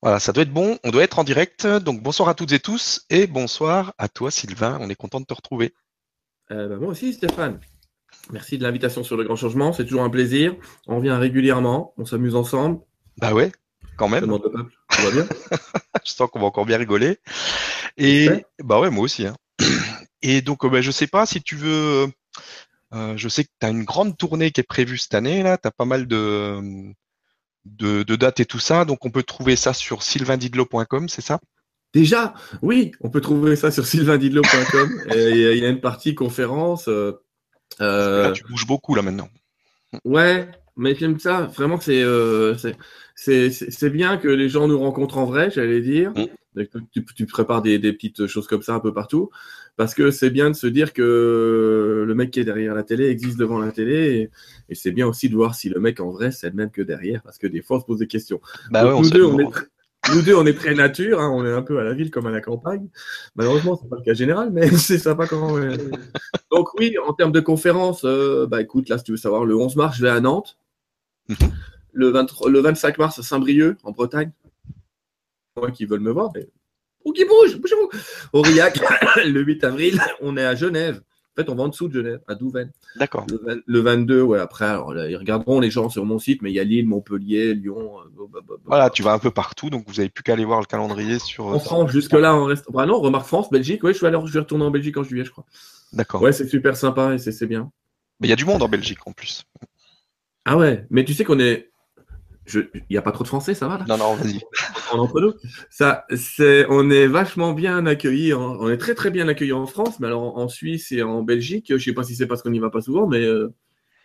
Voilà, ça doit être bon, on doit être en direct. Donc bonsoir à toutes et tous et bonsoir à toi Sylvain, on est content de te retrouver. Euh, bah, moi aussi Stéphane. Merci de l'invitation sur le grand changement, c'est toujours un plaisir. On vient régulièrement, on s'amuse ensemble. Bah ouais, quand même. Demande le peuple, tout va bien Je sens qu'on va encore bien rigoler. Et bah ouais, moi aussi. Hein. Et donc euh, bah, je sais pas si tu veux. euh, je sais que tu as une grande tournée qui est prévue cette année là. Tu as pas mal de, de de dates et tout ça. Donc on peut trouver ça sur sylvaindidlo.com, c'est ça? Déjà, oui, on peut trouver ça sur sylvaindidlo.com. Et Il y a une partie conférence. euh, euh, Là, tu bouges beaucoup là maintenant. Ouais, mais j'aime ça. Vraiment, c'est euh, c'est- bien que les gens nous rencontrent en vrai, j'allais dire. Mm. Tu, tu prépares des, des petites choses comme ça un peu partout. Parce que c'est bien de se dire que le mec qui est derrière la télé existe devant la télé. Et, et c'est bien aussi de voir si le mec en vrai, c'est le même que derrière. Parce que des fois, on se pose des questions. Bah Donc, ouais, on nous, deux, on est nous deux, on est très nature. hein, on est un peu à la ville comme à la campagne. Malheureusement, c'est pas le cas général, mais c'est sympa quand même. Donc oui, en termes de conférence, euh, bah écoute, là, si tu veux savoir, le 11 mars, je vais à Nantes. Le, 23 le 25 mars à Saint-Brieuc, en Bretagne. Moi qui veulent me voir, mais... Ou qui bouge, bougez-vous Aurillac, le 8 avril, on est à Genève. En fait, on va en dessous de Genève, à Douvaine. D'accord. Le, 20 le 22, ouais, après, alors là, ils regarderont les gens sur mon site, mais il y a Lille, Montpellier, Lyon. euh, bah, bah, bah, Voilà, tu vas un peu partout, donc vous n'avez plus qu'à aller voir le calendrier sur. En France, jusque-là, on reste. Bah non, remarque France, Belgique. Ouais, je vais, aller, je vais retourner en Belgique en juillet, je crois. D'accord. Ouais, c'est super sympa et c'est c'est bien. Mais il y a du monde en Belgique en plus. Ah ouais, mais tu sais qu'on est. Il n'y a pas trop de français, ça va là? Non, non, vas-y. En entre nous. Ça, c'est... On est vachement bien accueillis. en- On est très très bien accueillis en France, mais alors en en Suisse et en Belgique, je sais pas si c'est parce qu'on n'y va pas souvent, mais euh,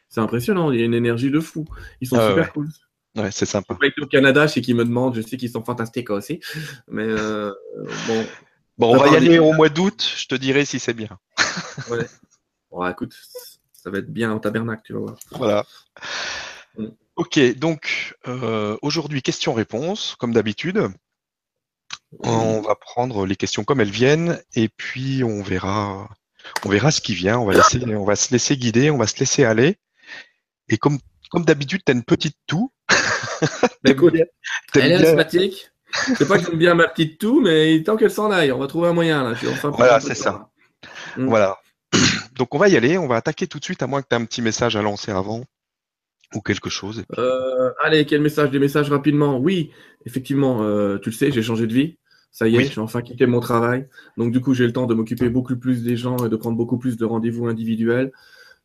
c'est impressionnant. Il y a une énergie de fou. Ils sont Ah super ouais. cool. Ouais, c'est sympa. Au Canada, je sais qu'ils me demandent, je sais qu'ils sont fantastiques aussi. Mais euh, bon, Bon, on va y aller au mois d'août, je te dirai si c'est bien. ouais. Bon, écoute, ça va être bien en tabernacle, tu vas voir. Voilà. Mm. Ok, donc euh, aujourd'hui, questions-réponses, comme d'habitude. On va prendre les questions comme elles viennent et puis on verra, on verra ce qui vient. On va laisser, on va se laisser guider, on va se laisser aller. Et comme, comme d'habitude, tu as une petite toux. T'aimes Écoute, Elle est asthmatique. C'est pas que j'aime bien ma petite toux, mais tant qu'elle s'en aille, on va trouver un moyen là. Enfin Voilà, c'est ça. Mm. Voilà. Donc on va y aller, on va attaquer tout de suite, à moins que tu aies un petit message à lancer avant ou quelque chose. Euh, allez, quel message Des messages rapidement. Oui, effectivement, euh, tu le sais, j'ai changé de vie. Ça y est, Oui. j'ai enfin quitté mon travail. Donc du coup, j'ai le temps de m'occuper beaucoup plus des gens et de prendre beaucoup plus de rendez-vous individuels.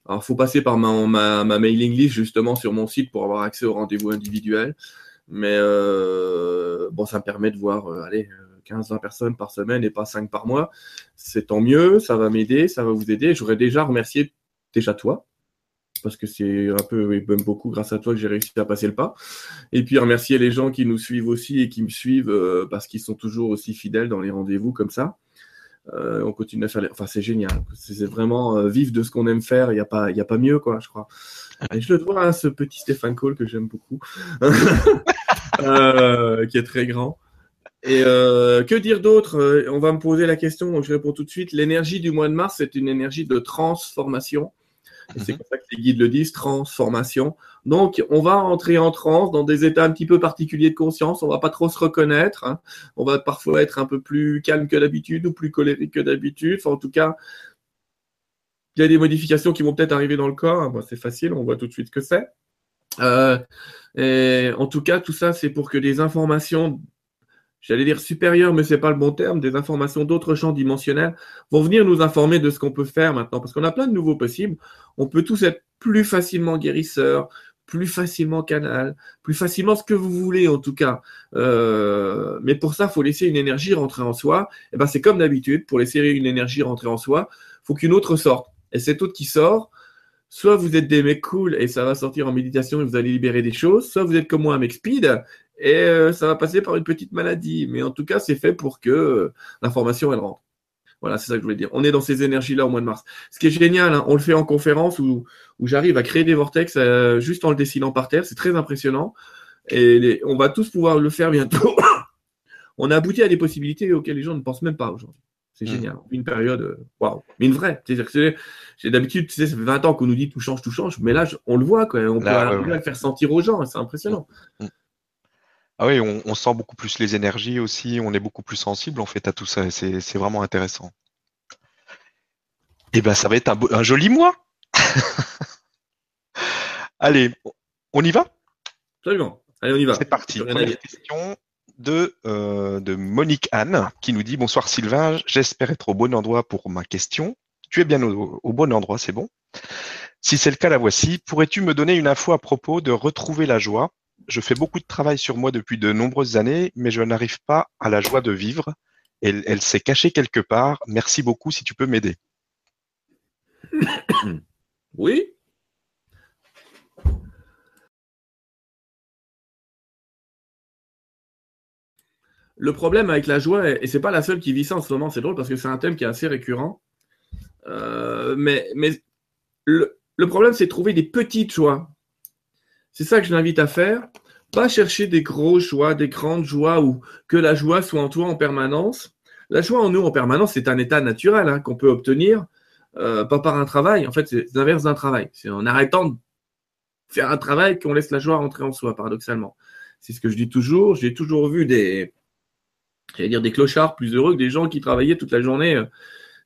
Alors, faut passer par ma, ma, ma mailing list justement sur mon site pour avoir accès aux rendez-vous individuels. Mais euh, bon, ça me permet de voir, allez, 15-20 personnes par semaine et pas 5 par mois. C'est tant mieux, ça va m'aider, ça va vous aider. J'aurais déjà remercié déjà toi, parce que c'est un peu, et même beaucoup grâce à toi que j'ai réussi à passer le pas. Et puis remercier les gens qui nous suivent aussi et qui me suivent euh, parce qu'ils sont toujours aussi fidèles dans les rendez-vous comme ça. Euh, on continue à faire les... Enfin, c'est génial. C'est vraiment euh, vivre de ce qu'on aime faire. Il n'y a, pas- y a pas mieux, quoi, je crois. Et je le dois à ce petit Stéphane Cole que j'aime beaucoup, euh, qui est très grand. Et euh, que dire d'autre? On va me poser la question, donc je réponds tout de suite. L'énergie du mois de mars, c'est une énergie de transformation. Et c'est Mhm. comme ça que les guides le disent, transformation. Donc, on va entrer en transe dans des états un petit peu particuliers de conscience. On va pas trop se reconnaître. hein. On va parfois être un peu plus calme que d'habitude ou plus colérique que d'habitude. Enfin, en tout cas, il y a des modifications qui vont peut-être arriver dans le corps. hein. Bon, c'est facile, on voit tout de suite ce que c'est. Euh, en tout cas, tout ça, c'est pour que des informations, j'allais dire supérieures, mais c'est pas le bon terme, des informations d'autres champs dimensionnels vont venir nous informer de ce qu'on peut faire maintenant, parce qu'on a plein de nouveaux possibles. On peut tous être plus facilement guérisseurs, plus facilement canal, plus facilement ce que vous voulez en tout cas. Euh, mais pour ça, il faut laisser une énergie rentrer en soi. Et ben c'est comme d'habitude, pour laisser une énergie rentrer en soi, faut qu'une autre sorte. Et cette autre qui sort, soit vous êtes des mecs cool et ça va sortir en méditation et vous allez libérer des choses, soit vous êtes comme moi un mec speed et euh, ça va passer par une petite maladie. Mais en tout cas, c'est fait pour que euh, l'information elle rentre. Voilà, c'est ça que je voulais dire. On est dans ces énergies-là au mois de mars. Ce qui est génial, hein, on le fait en conférence où, où j'arrive à créer des vortex euh, juste en le dessinant par terre. C'est très impressionnant. Et les- on va tous pouvoir le faire bientôt. on a abouti à des possibilités auxquelles les gens ne pensent même pas aujourd'hui. C'est Mm. génial. Une période, waouh. Mais une vraie. C'est- j'ai d'habitude, tu sais, ça fait 20 ans qu'on nous dit tout change, tout change. Mais là, on le voit, quoi. On peut ouais, ouais. le faire sentir aux gens. C'est impressionnant. Ah oui, on, on sent beaucoup plus les énergies aussi, on est beaucoup plus sensible en fait à tout ça, et c'est vraiment intéressant. Eh ben, ça va être un, beau- un joli mois. Allez, on y va? Absolument. Allez, on y va. C'est parti. Première question de, euh, de Monique Anne qui nous dit Bonsoir Sylvain, j'espère être au bon endroit pour ma question. Tu es bien au, au bon endroit, c'est bon. Si c'est le cas, la voici. Pourrais-tu me donner une info à propos de retrouver la joie? Je fais beaucoup de travail sur moi depuis de nombreuses années, mais je n'arrive pas à la joie de vivre. Elle, s'est cachée quelque part. Merci beaucoup si tu peux m'aider. Oui. Le problème avec la joie, et c'est pas la seule qui vit ça en ce moment, c'est drôle parce que c'est un thème qui est assez récurrent. Euh, mais mais le, le problème, c'est de trouver des petites joies. C'est ça que je l'invite à faire. Pas chercher des grosses joies, des grandes joies ou que la joie soit en toi en permanence. La joie en nous en permanence, c'est un état naturel hein, qu'on peut obtenir, euh, pas par un travail. En fait, c'est l'inverse d'un travail. C'est en arrêtant de faire un travail qu'on laisse la joie rentrer en soi, paradoxalement. C'est ce que je dis toujours. J'ai toujours vu des, dire des clochards plus heureux que des gens qui travaillaient toute la journée, euh,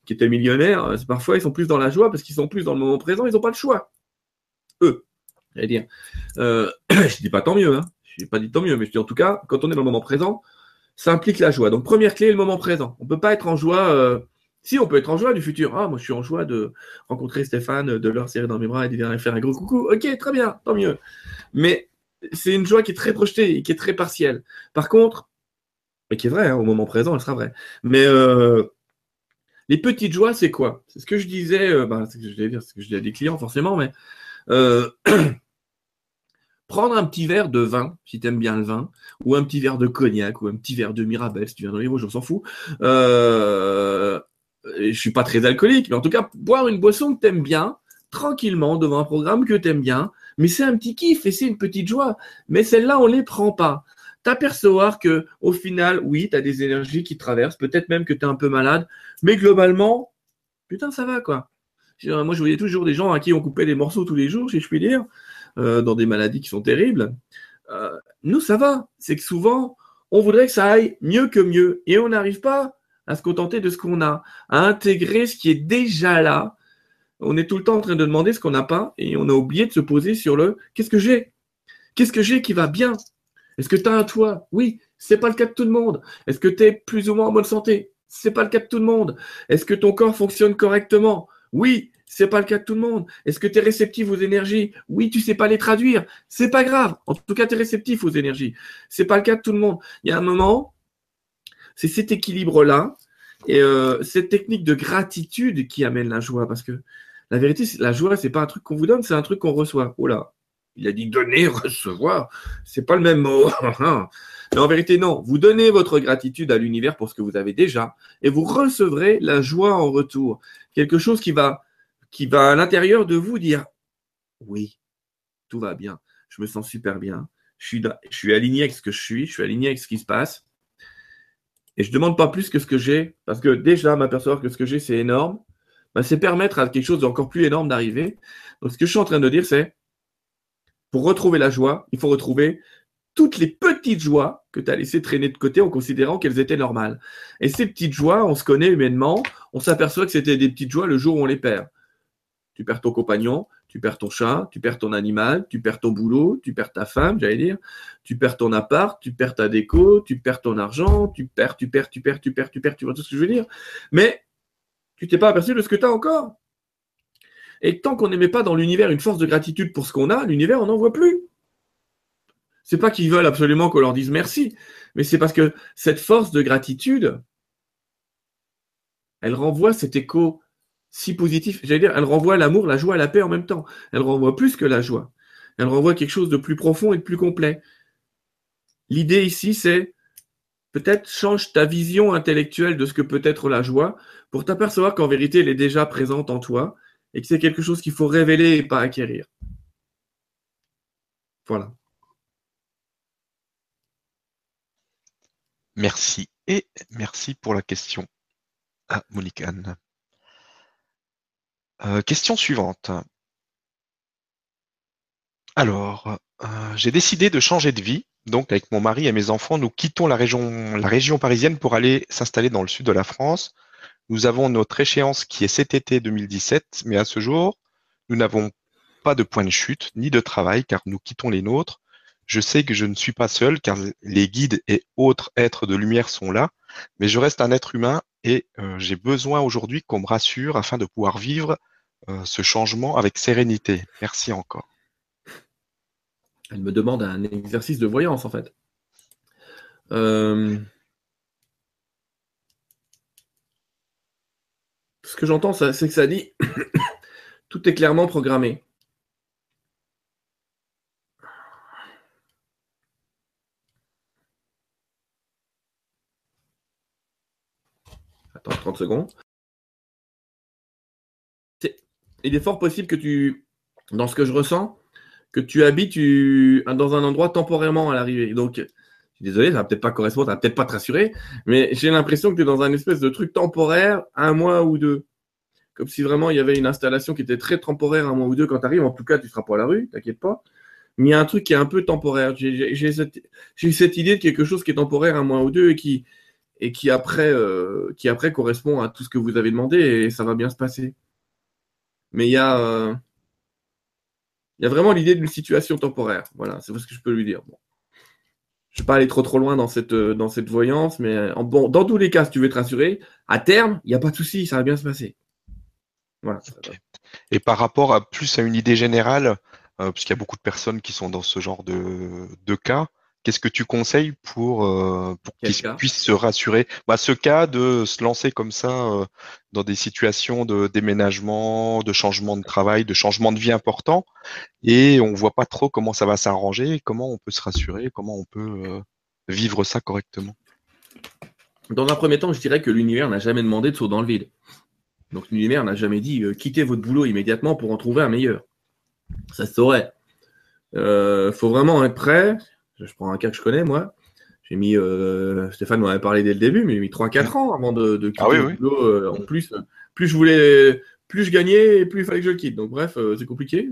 qui étaient millionnaires. Euh, Parfois, ils sont plus dans la joie parce qu'ils sont plus dans le moment présent. Ils n'ont pas le choix. Eux, j'allais dire. Euh, je dis pas tant mieux. Hein. Je n'ai pas dit tant mieux, mais je dis en tout cas, quand on est dans le moment présent, ça implique la joie. Donc, première clé, le moment présent. On peut pas être en joie. euh, Si, on peut être en joie du futur. Ah, moi, je suis en joie de rencontrer Stéphane, de leur serrer dans mes bras et de lui faire un gros coucou. Ok, très bien, tant mieux. Mais c'est une joie qui est très projetée et qui est très partielle. Par contre, et qui est vraie, hein, au moment présent, elle sera vraie. Mais euh, les petites joies, c'est quoi? C'est ce que je disais, euh, bah, c'est ce que je vais dire, c'est ce que je dis à des clients forcément, mais prendre un petit verre de vin, si tu bien le vin, ou un petit verre de cognac, ou un petit verre de Mirabelle, si tu viens dans les Vosges, on s'en fout. Euh, je suis pas très alcoolique, mais en tout cas, boire une boisson que tu aimes bien, tranquillement, devant un programme que tu aimes bien, mais c'est un petit kiff et c'est une petite joie. Mais celle-là, on les prend pas. T'apercevoir que, au final, oui, tu as des énergies qui traversent, peut-être même que tu es un peu malade, mais globalement, putain, ça va, quoi. Moi, je voyais toujours des gens à qui on coupait des morceaux tous les jours, si je puis dire, euh, dans des maladies qui sont terribles. Euh, nous, ça va. C'est que souvent, on voudrait que ça aille mieux que mieux, et on n'arrive pas à se contenter de ce qu'on a, à intégrer ce qui est déjà là. On est tout le temps en train de demander ce qu'on n'a pas, et on a oublié de se poser sur le qu'est-ce que j'ai? Qu'est-ce que j'ai qui va bien? Est-ce que tu as un toit? Oui, c'est pas le cas de tout le monde. Est-ce que tu es plus ou moins en bonne santé? C'est pas le cas de tout le monde. Est-ce que ton corps fonctionne correctement? Oui, c'est pas le cas de tout le monde. Est-ce que tu es réceptif aux énergies? Oui, tu sais pas les traduire. C'est pas grave. En tout cas, tu es réceptif aux énergies. C'est pas le cas de tout le monde. Il y a un moment, c'est cet équilibre-là et euh, cette technique de gratitude qui amène la joie. Parce que la vérité, la joie, c'est pas un truc qu'on vous donne, c'est un truc qu'on reçoit. Oh là, il a dit donner, recevoir. C'est pas le même mot. Mais en vérité, non. Vous donnez votre gratitude à l'univers pour ce que vous avez déjà et vous recevrez la joie en retour. Quelque chose qui va, qui va à l'intérieur de vous dire oui, tout va bien. Je me sens super bien. Je suis, je suis aligné avec ce que je suis. Je suis aligné avec ce qui se passe. Et je demande pas plus que ce que j'ai parce que déjà m'apercevoir que ce que j'ai c'est énorme. bah, c'est permettre à quelque chose d'encore plus énorme d'arriver. Donc ce que je suis en train de dire c'est pour retrouver la joie, il faut retrouver toutes les petites joies que tu as laissées traîner de côté en considérant qu'elles étaient normales. Et ces petites joies, on se connaît humainement, on s'aperçoit que c'était des petites joies le jour où on les perd. Tu perds ton compagnon, tu perds ton chat, tu perds ton animal, tu perds ton boulot, tu perds ta femme, j'allais dire, tu perds ton appart, tu perds ta déco, tu perds ton argent, tu perds, tu perds, tu perds, tu perds, tu perds, tu vois tout ce que je veux dire. Mais tu t'es pas aperçu de ce que tu as encore. Et tant qu'on n'émet pas dans l'univers une force de gratitude pour ce qu'on a, l'univers, on n'en voit plus. C'est pas qu'ils veulent absolument qu'on leur dise merci, mais c'est parce que cette force de gratitude, elle renvoie cet écho si positif. J'allais dire, elle renvoie l'amour, la joie, la paix en même temps. Elle renvoie plus que la joie. Elle renvoie quelque chose de plus profond et de plus complet. L'idée ici, c'est peut-être change ta vision intellectuelle de ce que peut être la joie pour t'apercevoir qu'en vérité, elle est déjà présente en toi et que c'est quelque chose qu'il faut révéler et pas acquérir. Voilà. Merci et merci pour la question à Monique Anne. Euh, question suivante. Alors, euh, j'ai décidé de changer de vie Donc, avec mon mari et mes enfants, nous quittons la région, parisienne pour aller s'installer dans le sud de la France. Nous avons notre échéance qui est cet été 2017, mais à ce jour, nous n'avons pas de point de chute ni de travail car nous quittons les nôtres. Je sais que je ne suis pas seul car les guides et autres êtres de lumière sont là, mais je reste un être humain et euh, j'ai besoin aujourd'hui qu'on me rassure afin de pouvoir vivre ce changement avec sérénité. Merci encore. Elle me demande un exercice de voyance en fait. Euh, ce que j'entends, c'est que ça dit tout est clairement programmé. Attends 30 secondes. Il est fort possible que tu, dans ce que je ressens, que tu habites dans un endroit temporairement à l'arrivée. Donc, je suis désolé, ça va peut-être pas correspondre, ça va peut-être pas te rassurer, mais j'ai l'impression que tu es dans un espèce de truc temporaire, un mois ou deux. Comme si vraiment il y avait une installation qui était très temporaire, un mois ou deux quand tu arrives. En tout cas, tu seras pas à la rue, t'inquiète pas. Mais il y a un truc qui est un peu temporaire. J'ai cette, idée de quelque chose qui est temporaire un mois ou deux et qui, euh, qui après correspond à tout ce que vous avez demandé et ça va bien se passer. Mais il y a, euh, y a vraiment l'idée d'une situation temporaire. Voilà, c'est ce que je peux lui dire. Je ne vais pas aller trop trop loin dans cette, euh, dans cette voyance, mais euh, bon, dans tous les cas, si tu veux te rassurer, à terme, il n'y a pas de souci, ça va bien se passer. Voilà. Et par rapport à plus à une idée générale, puisqu'il y a beaucoup de personnes qui sont dans ce genre de, de cas, Qu'est-ce que tu conseilles pour, euh, pour qu'ils puissent se rassurer? Bah, Ce cas de se lancer comme ça euh, dans des situations de déménagement, de changement de travail, de changement de vie important, et on voit pas trop comment ça va s'arranger, comment on peut se rassurer, comment on peut euh, vivre ça correctement. Dans un premier temps, je dirais que l'univers n'a jamais demandé de saut dans le vide. Donc l'univers n'a jamais dit quittez votre boulot immédiatement pour en trouver un meilleur. Ça se saurait. Il faut vraiment être prêt je prends un cas que je connais, moi. J'ai mis, euh, Stéphane m'en avait parlé dès le début, mais j'ai mis 3-4 ans avant de, quitter ah le boulot. Euh, en plus, plus je voulais, plus je gagnais, plus il fallait que je le quitte. Donc bref, euh, c'est compliqué.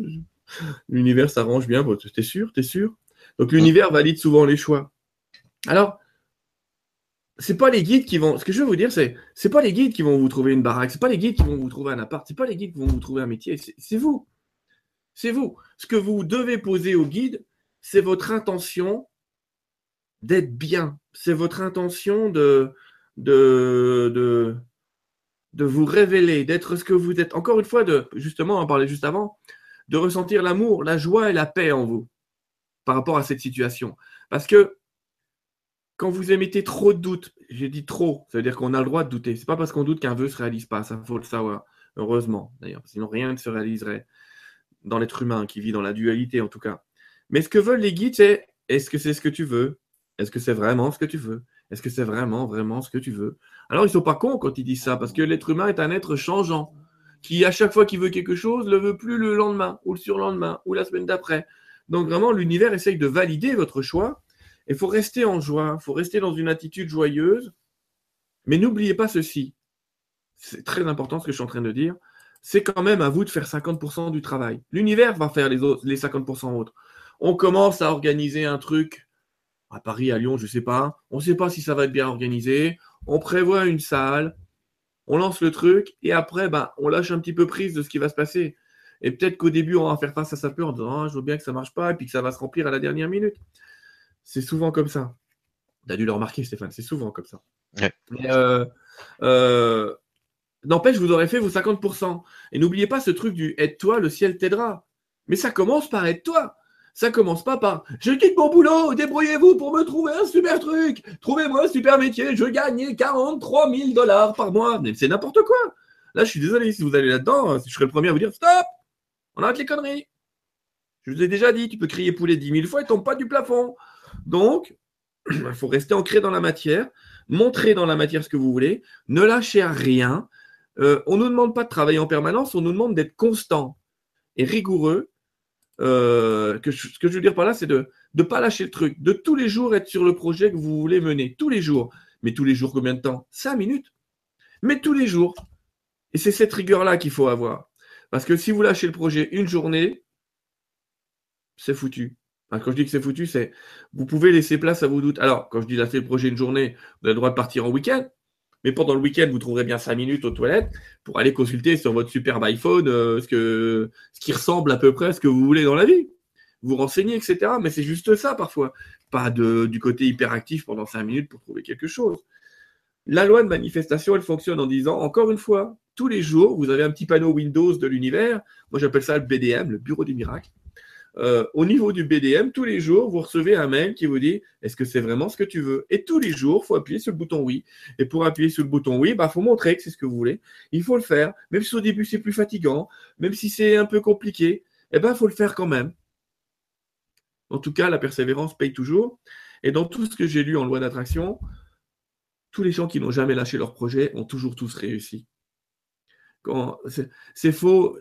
L'univers s'arrange bien. t'es sûr, t'es sûr? Donc l'univers valide souvent les choix. Alors, c'est pas les guides qui vont. Ce que je veux vous dire, c'est c'est pas les guides qui vont vous trouver une baraque, c'est pas les guides qui vont vous trouver un appart, c'est pas les guides qui vont vous trouver un métier, c'est vous. C'est vous. Ce que vous devez poser aux guides, c'est votre intention d'être bien. C'est votre intention de, de, vous révéler, d'être ce que vous êtes. Encore une fois, de, justement, on en parlait juste avant, de ressentir l'amour, la joie et la paix en vous par rapport à cette situation. Parce que quand vous émettez trop de doutes, j'ai dit trop, ça veut dire qu'on a le droit de douter. C'est pas parce qu'on doute qu'un vœu se réalise pas, ça faut le savoir. Heureusement, d'ailleurs, sinon rien ne se réaliserait dans l'être humain qui vit dans la dualité en tout cas. Mais ce que veulent les guides, c'est est-ce que c'est ce que tu veux? Est-ce que c'est vraiment ce que tu veux? Est-ce que c'est vraiment, vraiment ce que tu veux? Alors, ils ne sont pas cons quand ils disent ça, parce que l'être humain est un être changeant, qui, à chaque fois qu'il veut quelque chose, ne le veut plus le lendemain, ou le surlendemain, ou la semaine d'après. Donc, vraiment, l'univers essaye de valider votre choix. Il faut rester en joie, il faut rester dans une attitude joyeuse. Mais n'oubliez pas ceci. C'est très important ce que je suis en train de dire. C'est quand même à vous de faire 50% du travail. L'univers va faire les, les 50% autres. On commence à organiser un truc à Paris, à Lyon, je ne sais pas. On ne sait pas si ça va être bien organisé. On prévoit une salle, on lance le truc et après, ben, on lâche un petit peu prise de ce qui va se passer. Et peut-être qu'au début, on va faire face à sa peur en disant ah, Je veux bien que ça ne marche pas et puis que ça va se remplir à la dernière minute. C'est souvent comme ça. Tu as dû le remarquer, Stéphane, c'est souvent comme ça. Euh, euh, n'empêche, vous aurez fait vos 50%. Et n'oubliez pas ce truc du aide-toi, le ciel t'aidera. Mais ça commence par aide-toi. Ça commence pas par je quitte mon boulot, débrouillez-vous pour me trouver un super truc, trouvez-moi un super métier, je gagne 43 000 dollars par mois. C'est n'importe quoi. Là, je suis désolé, si vous allez là-dedans, je serai le premier à vous dire stop, on arrête les conneries. Je vous ai déjà dit, tu peux crier poulet 10 000 fois et tombe pas du plafond. Donc, il faut rester ancré dans la matière, montrer dans la matière ce que vous voulez, ne lâchez rien. Euh, on ne nous demande pas de travailler en permanence, on nous demande d'être constant et rigoureux euh, ce que je veux dire par là, c'est de ne pas lâcher le truc, de tous les jours être sur le projet que vous voulez mener, tous les jours. Mais tous les jours, combien de temps? Cinq minutes. Mais tous les jours. Et c'est cette rigueur-là qu'il faut avoir. Parce que si vous lâchez le projet une journée, c'est foutu. quand je dis que c'est foutu, c'est vous pouvez laisser place à vos doutes. Alors, quand je dis fait le projet une journée, vous avez le droit de partir en week-end. Mais pendant le week-end, vous trouverez bien cinq minutes aux toilettes pour aller consulter sur votre superbe iPhone euh, ce, qui ressemble à peu près à ce que vous voulez dans la vie. Vous renseignez, etc. Mais c'est juste ça parfois. Pas du côté hyperactif pendant cinq minutes pour trouver quelque chose. La loi de manifestation, elle fonctionne en disant, encore une fois, tous les jours, vous avez un petit panneau Windows de l'univers. Moi, j'appelle ça le BDM, le bureau du miracle. Euh, au niveau du BDM, tous les jours, vous recevez un mail qui vous dit est-ce que c'est vraiment ce que tu veux? Et tous les jours, il faut appuyer sur le bouton oui. Et pour appuyer sur le bouton oui, il bah, faut montrer que c'est ce que vous voulez. Il faut le faire, même si au début c'est plus fatigant, même si c'est un peu compliqué, eh ben, il faut le faire quand même. En tout cas, la persévérance paye toujours. Et dans tout ce que j'ai lu en loi d'attraction, tous les gens qui n'ont jamais lâché leur projet ont toujours tous réussi. C'est faux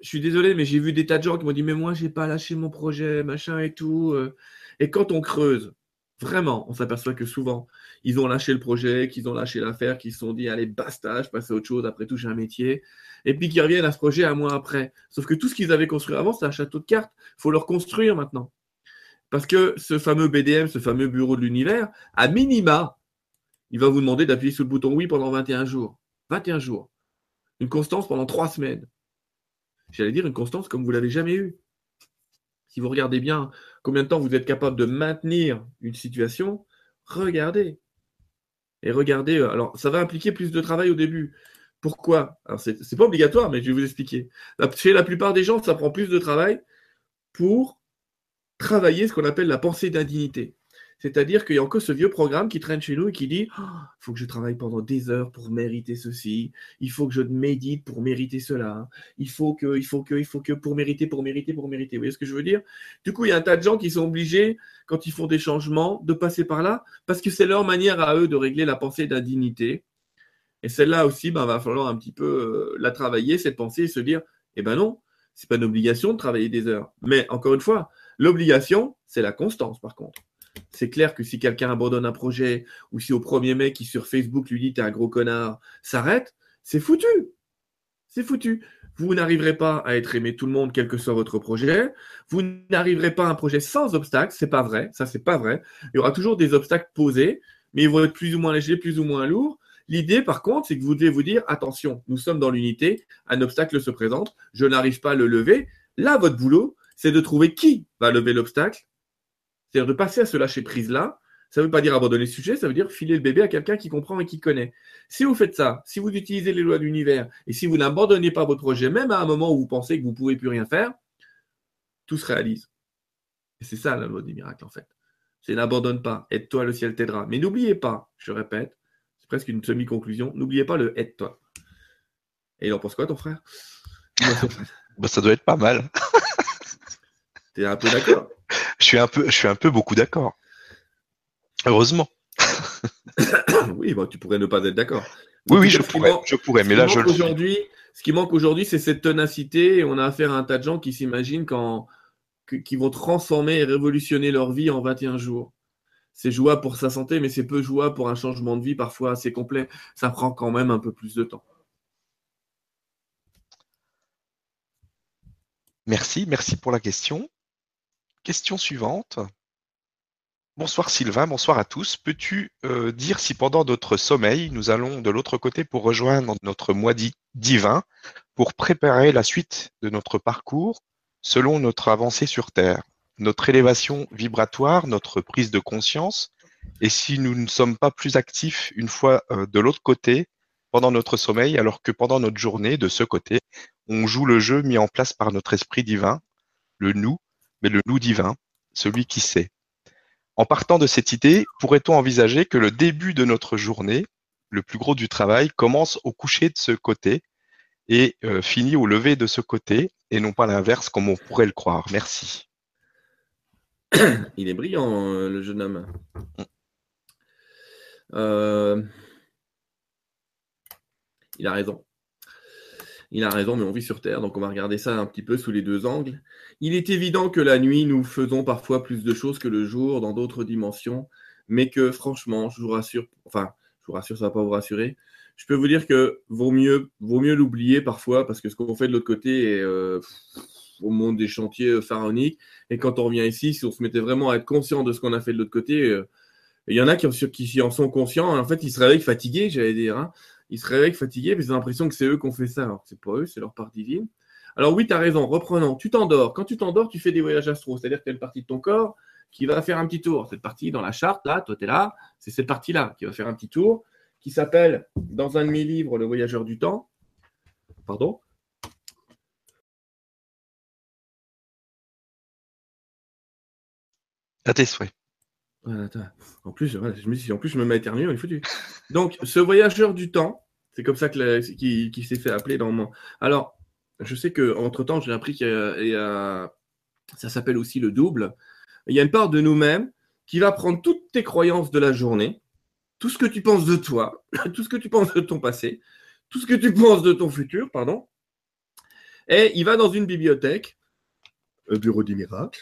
je suis désolé, mais j'ai vu des tas de gens qui m'ont dit, mais moi, j'ai pas lâché mon projet, machin et tout. Euh. Et quand on creuse, vraiment, on s'aperçoit que souvent, ils ont lâché le projet, qu'ils ont lâché l'affaire, qu'ils se sont dit, allez, basta, je passe à autre chose, après tout, j'ai un métier. Et puis qu'ils reviennent à ce projet un mois après. Sauf que tout ce qu'ils avaient construit avant, c'est un château de cartes. Il faut le reconstruire maintenant. Parce que ce fameux BDM, ce fameux bureau de l'univers, à minima, il va vous demander d'appuyer sur le bouton oui pendant 21 jours. 21 jours. Une constance pendant 3 semaines j'allais dire, une constance comme vous l'avez jamais eue. Si vous regardez bien combien de temps vous êtes capable de maintenir une situation, regardez. Et regardez, euh, alors ça va impliquer plus de travail au début. Pourquoi? Alors c'est pas obligatoire, mais je vais vous expliquer. Chez la plupart des gens, ça prend plus de travail pour travailler ce qu'on appelle la pensée d'indignité. C'est-à-dire qu'il y a encore ce vieux programme qui traîne chez nous et qui dit il oh, faut que je travaille pendant des heures pour mériter ceci, il faut que je médite pour mériter cela, il faut que, il faut que, il faut que pour mériter, pour mériter, pour mériter. Vous voyez ce que je veux dire? Du coup, il y a un tas de gens qui sont obligés, quand ils font des changements, de passer par là parce que c'est leur manière à eux de régler la pensée d'indignité. Et celle-là aussi, ben, va falloir un petit peu euh, la travailler, cette pensée, et se dire eh ben non, c'est pas une obligation de travailler des heures. Mais encore une fois, l'obligation, c'est la constance par contre. C'est clair que si quelqu'un abandonne un projet ou si au premier mec qui sur Facebook lui dit t'es un gros connard, s'arrête, c'est foutu. C'est foutu. Vous n'arriverez pas à être aimé tout le monde, quel que soit votre projet. Vous n'arriverez pas à un projet sans obstacles. C'est pas vrai. Ça, c'est pas vrai. Il y aura toujours des obstacles posés, mais ils vont être plus ou moins légers, plus ou moins lourds. L'idée, par contre, c'est que vous devez vous dire attention, nous sommes dans l'unité, un obstacle se présente, je n'arrive pas à le lever. Là, votre boulot, c'est de trouver qui va lever l'obstacle c'est-à-dire de passer à ce lâcher prise-là. Ça ne veut pas dire abandonner le sujet, ça veut dire filer le bébé à quelqu'un qui comprend et qui connaît. Si vous faites ça, si vous utilisez les lois de l'univers et si vous n'abandonnez pas votre projet, même à un moment où vous pensez que vous ne pouvez plus rien faire, tout se réalise. Et c'est ça la loi des miracles en fait. C'est n'abandonne pas, aide-toi, le ciel t'aidera. Mais n'oubliez pas, je répète, c'est presque une semi-conclusion, n'oubliez pas le aide-toi. Et il en pense quoi ton frère? Bah, Ça doit être pas mal. T'es un peu d'accord? Je suis un peu, je suis un peu beaucoup d'accord. Heureusement. oui, tu pourrais ne pas être d'accord. Oui, oui, je pourrais, je pourrais, mais là, je aujourd'hui, Ce qui manque aujourd'hui, c'est cette tenacité. Et on a affaire à un tas de gens qui s'imaginent quand, qui vont transformer et révolutionner leur vie en 21 jours. C'est jouable pour sa santé, mais c'est peu jouable pour un changement de vie parfois assez complet. Ça prend quand même un peu plus de temps. Merci, merci pour la question. Question suivante. Bonsoir Sylvain, bonsoir à tous. Peux-tu euh, dire si pendant notre sommeil, nous allons de l'autre côté pour rejoindre notre mois divin, pour préparer la suite de notre parcours selon notre avancée sur Terre, notre élévation vibratoire, notre prise de conscience, et si nous ne sommes pas plus actifs une fois euh, de l'autre côté pendant notre sommeil, alors que pendant notre journée, de ce côté, on joue le jeu mis en place par notre esprit divin, le nous, mais le loup divin, celui qui sait. En partant de cette idée, pourrait-on envisager que le début de notre journée, le plus gros du travail, commence au coucher de ce côté et euh, finit au lever de ce côté, et non pas l'inverse comme on pourrait le croire? Merci. Il est brillant, euh, le jeune homme. Euh, il a raison. Il a raison, mais on vit sur Terre, donc on va regarder ça un petit peu sous les deux angles. Il est évident que la nuit, nous faisons parfois plus de choses que le jour dans d'autres dimensions, mais que franchement, je vous rassure, enfin, je vous rassure, ça ne va pas vous rassurer. Je peux vous dire que vaut mieux, l'oublier parfois, parce que ce qu'on fait de l'autre côté, est, euh, au monde des chantiers pharaoniques. Et quand on revient ici, si on se mettait vraiment à être conscient de ce qu'on a fait de l'autre côté, il y en a qui, qui en sont conscients. En fait, ils se réveillent fatigués, j'allais dire. Hein. Ils se réveillent fatigués, mais ils ont l'impression que c'est eux qui ont fait ça. Alors c'est pas eux, c'est leur part divine. Alors oui, tu as raison. Reprenons. Tu t'endors. Quand tu t'endors, tu fais des voyages astro. C'est-à-dire que tu as une partie de ton corps qui va faire un petit tour. Cette partie dans la charte, là, toi, tu es là. C'est cette partie-là qui va faire un petit tour, qui s'appelle, dans un de mes livres, Le voyageur du temps. Pardon À tes souhaits. En plus, je me en plus, je me mets éternué, il est foutu. Donc, ce voyageur du temps, c'est comme ça que qui, s'est fait appeler dans mon. Alors, je sais que entre temps, j'ai appris qu'il a, ça s'appelle aussi le double. Il y a une part de nous-mêmes qui va prendre toutes tes croyances de la journée, tout ce que tu penses de toi, tout ce que tu penses de ton passé, tout ce que tu penses de ton futur, pardon, et il va dans une bibliothèque, bureau du miracle,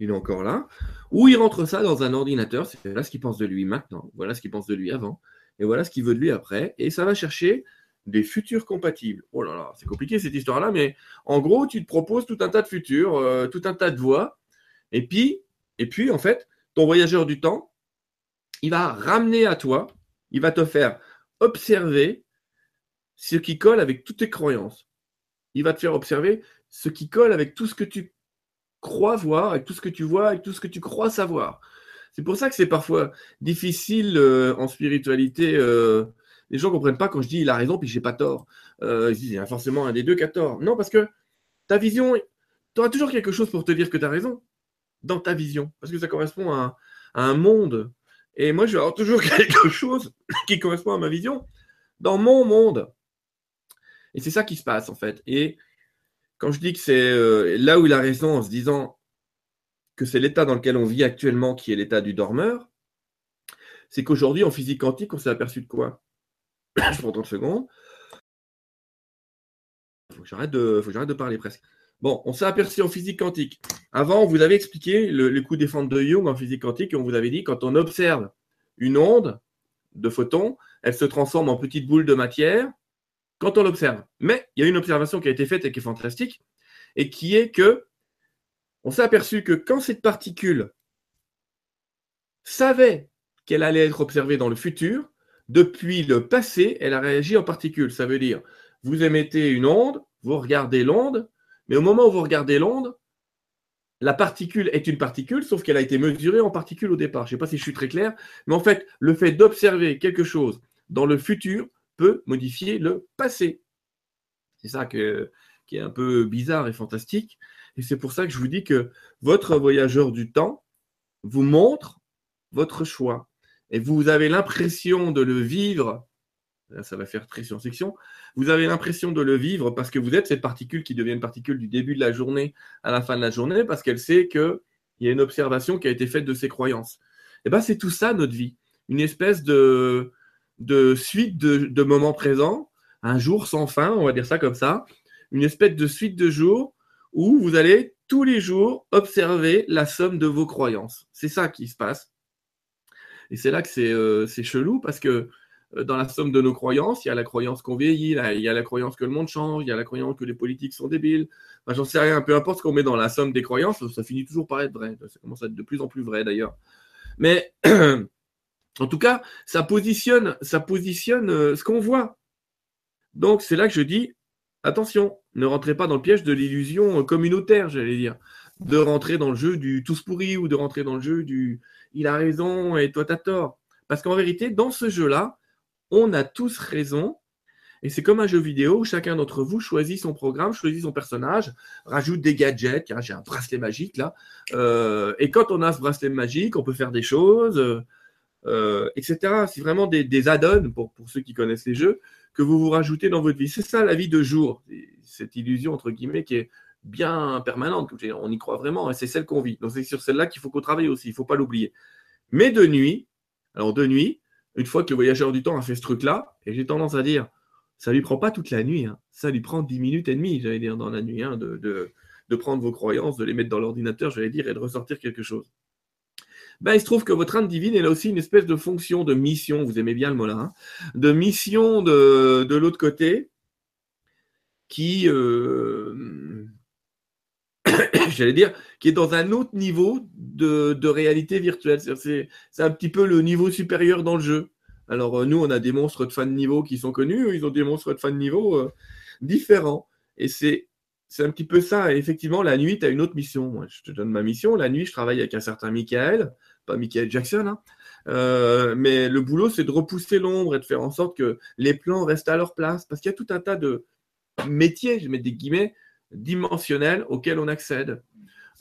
il est encore là, ou il rentre ça dans un ordinateur, c'est voilà ce qu'il pense de lui maintenant, voilà ce qu'il pense de lui avant, et voilà ce qu'il veut de lui après, et ça va chercher des futurs compatibles. Oh là là, c'est compliqué cette histoire-là, mais en gros, tu te proposes tout un tas de futurs, euh, tout un tas de voies, et puis, et puis, en fait, ton voyageur du temps, il va ramener à toi, il va te faire observer ce qui colle avec toutes tes croyances. Il va te faire observer ce qui colle avec tout ce que tu crois voir, avec tout ce que tu vois, avec tout ce que tu crois savoir. C'est pour ça que c'est parfois difficile euh, en spiritualité. Euh, les gens ne comprennent pas quand je dis il a raison puis j'ai pas tort. Euh, il y a forcément un des deux qui a tort. Non, parce que ta vision, tu auras toujours quelque chose pour te dire que tu as raison dans ta vision, parce que ça correspond à un, monde. Et moi, je vais avoir toujours quelque chose qui correspond à ma vision dans mon monde. Et c'est ça qui se passe en fait. Et quand je dis que c'est euh, là où il a raison en se disant que c'est l'état dans lequel on vit actuellement qui est l'état du dormeur, c'est qu'aujourd'hui en physique quantique, on s'est aperçu de quoi? Je prends 30 secondes. Il faut que j'arrête de, parler presque. Bon, on s'est aperçu en physique quantique. Avant, on vous avait expliqué le, coup des de Young en physique quantique et on vous avait dit quand on observe une onde de photons, elle se transforme en petite boule de matière quand on l'observe. Mais il y a une observation qui a été faite et qui est fantastique, et qui est que on s'est aperçu que quand cette particule savait qu'elle allait être observée dans le futur, depuis le passé, elle a réagi en particule. Ça veut dire, vous émettez une onde, vous regardez l'onde, mais au moment où vous regardez l'onde, la particule est une particule, sauf qu'elle a été mesurée en particule au départ. Je ne sais pas si je suis très clair, mais en fait, le fait d'observer quelque chose dans le futur modifier le passé. C'est ça qui est un peu bizarre et fantastique. Et c'est pour ça que je vous dis que votre voyageur du temps vous montre votre choix. Et vous avez l'impression de le vivre. ça va faire très science-fiction. Vous avez l'impression de le vivre parce que vous êtes cette particule qui devient une particule du début de la journée à la fin de la journée parce qu'elle sait qu'il y a une observation qui a été faite de ses croyances. Et eh bien, c'est tout ça notre vie. Une espèce de, de suite de, moments présents, un jour sans fin, on va dire ça comme ça, une espèce de suite de jours où vous allez tous les jours observer la somme de vos croyances. C'est ça qui se passe. Et c'est là que c'est euh, chelou parce que euh, dans la somme de nos croyances, il y a la croyance qu'on vieillit, il y a la croyance que le monde change, il y a la croyance que les politiques sont débiles. J'en sais rien, peu importe ce qu'on met dans la somme des croyances, ça finit toujours par être vrai. Ça commence à être de plus en plus vrai d'ailleurs. Mais En tout cas, ça positionne, ça positionne euh, ce qu'on voit. Donc c'est là que je dis, attention, ne rentrez pas dans le piège de l'illusion communautaire, j'allais dire, de rentrer dans le jeu du tous pourri ou de rentrer dans le jeu du il a raison et toi t'as tort. Parce qu'en vérité, dans ce jeu-là, on a tous raison. Et c'est comme un jeu vidéo où chacun d'entre vous choisit son programme, choisit son personnage, rajoute des gadgets. J'ai un bracelet magique là. Euh, et quand on a ce bracelet magique, on peut faire des choses. Euh, etc. C'est vraiment des, add-ons pour, ceux qui connaissent les jeux que vous vous rajoutez dans votre vie. C'est ça la vie de jour, cette illusion entre guillemets qui est bien permanente. On y croit vraiment et c'est celle qu'on vit. Donc c'est sur celle-là qu'il faut qu'on travaille aussi. Il ne faut pas l'oublier. Mais de nuit, alors de nuit, une fois que le voyageur du temps a fait ce truc-là, et j'ai tendance à dire, ça lui prend pas toute la nuit, hein. ça lui prend 10 minutes et demie, j'allais dire, dans la nuit, hein, de, de prendre vos croyances, de les mettre dans l'ordinateur, j'allais dire, et de ressortir quelque chose ben, il se trouve que votre âme divine, elle a aussi une espèce de fonction, de mission, vous aimez bien le mot là, hein, de mission de, l'autre côté, qui, euh, j'allais dire, qui est dans un autre niveau de, réalité virtuelle. C'est un petit peu le niveau supérieur dans le jeu. Alors, euh, nous, on a des monstres de fin de niveau qui sont connus, ils ont des monstres de fin de niveau euh, différents. Et c'est un petit peu ça. Effectivement, la nuit, tu as une autre mission. je te donne ma mission. La nuit, je travaille avec un certain Michael, pas Michael Jackson, hein. euh, mais le boulot, c'est de repousser l'ombre et de faire en sorte que les plans restent à leur place. Parce qu'il y a tout un tas de métiers, je mets des guillemets, dimensionnels auxquels on accède.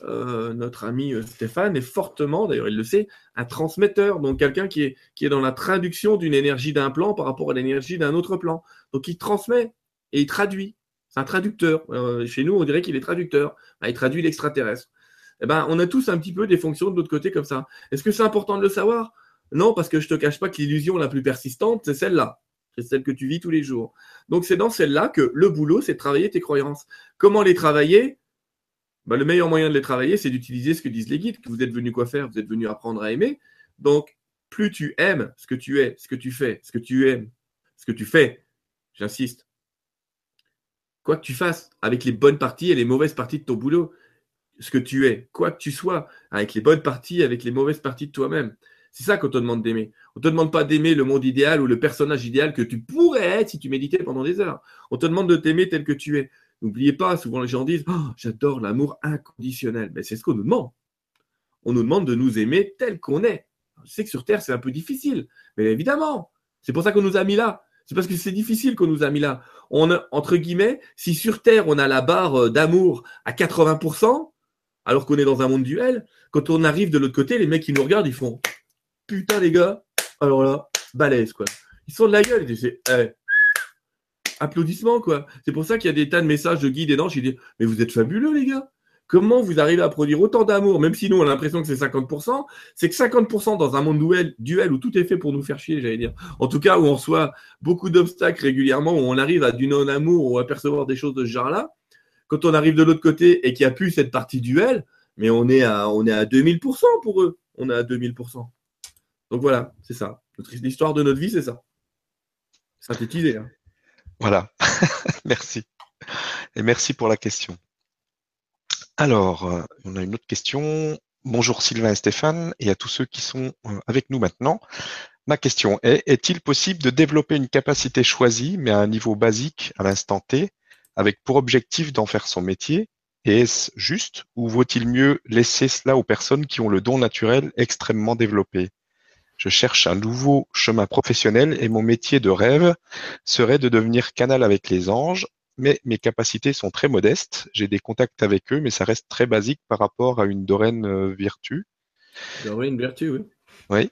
Euh, notre ami euh, Stéphane est fortement, d'ailleurs il le sait, un transmetteur, donc quelqu'un qui est, dans la traduction d'une énergie d'un plan par rapport à l'énergie d'un autre plan. Donc il transmet et il traduit. C'est un traducteur. Chez nous, on dirait qu'il est traducteur. Bah, il traduit l'extraterrestre. Eh ben, on a tous un petit peu des fonctions de l'autre côté comme ça. Est-ce que c'est important de le savoir? Non, parce que je te cache pas que l'illusion la plus persistante, c'est celle-là. C'est celle que tu vis tous les jours. Donc c'est dans celle-là que le boulot, c'est de travailler tes croyances. Comment les travailler? Bah, le meilleur moyen de les travailler, c'est d'utiliser ce que disent les guides, que vous êtes venu quoi faire, vous êtes venu apprendre à aimer. Donc, plus tu aimes ce que tu es, ce que tu fais, ce que tu aimes, ce que tu fais, j'insiste, quoi que tu fasses, avec les bonnes parties et les mauvaises parties de ton boulot, ce que tu es, quoi que tu sois, avec les bonnes parties, avec les mauvaises parties de toi-même. C'est ça qu'on te demande d'aimer. On ne te demande pas d'aimer le monde idéal ou le personnage idéal que tu pourrais être si tu méditais pendant des heures. On te demande de t'aimer tel que tu es. N'oubliez pas, souvent les gens disent oh, J'adore l'amour inconditionnel. Mais c'est ce qu'on nous demande. On nous demande de nous aimer tel qu'on est. Je sais que sur Terre, c'est un peu difficile. Mais évidemment, c'est pour ça qu'on nous a mis là. C'est parce que c'est difficile qu'on nous a mis là. On entre guillemets, si sur Terre, on a la barre euh, d'amour à 80%, alors qu'on est dans un monde duel, quand on arrive de l'autre côté, les mecs qui nous regardent, ils font Putain, les gars, alors là, balèze, quoi. Ils sont de la gueule. Ils disent eh, applaudissements, quoi. C'est pour ça qu'il y a des tas de messages de guides et d'anges qui disent Mais vous êtes fabuleux, les gars. Comment vous arrivez à produire autant d'amour, même si nous on a l'impression que c'est 50%, c'est que 50% dans un monde duel, duel où tout est fait pour nous faire chier, j'allais dire. En tout cas, où on reçoit beaucoup d'obstacles régulièrement, où on arrive à du non-amour ou à percevoir des choses de ce genre-là. Quand on arrive de l'autre côté et qu'il n'y a plus cette partie duel, mais on est à, on est à 2000% pour eux. On est à 2000%. Donc voilà, c'est ça. L'histoire de notre vie, c'est ça. Synthétisé. Hein. Voilà, merci. Et merci pour la question. Alors, euh, on a une autre question. Bonjour Sylvain et Stéphane et à tous ceux qui sont euh, avec nous maintenant. Ma question est, est-il possible de développer une capacité choisie, mais à un niveau basique à l'instant T, avec pour objectif d'en faire son métier Et est-ce juste ou vaut-il mieux laisser cela aux personnes qui ont le don naturel extrêmement développé? Je cherche un nouveau chemin professionnel et mon métier de rêve serait de devenir canal avec les anges, mais mes capacités sont très modestes. J'ai des contacts avec eux, mais ça reste très basique par rapport à une Doreen euh, Virtu. Doreen Virtu, oui. Oui.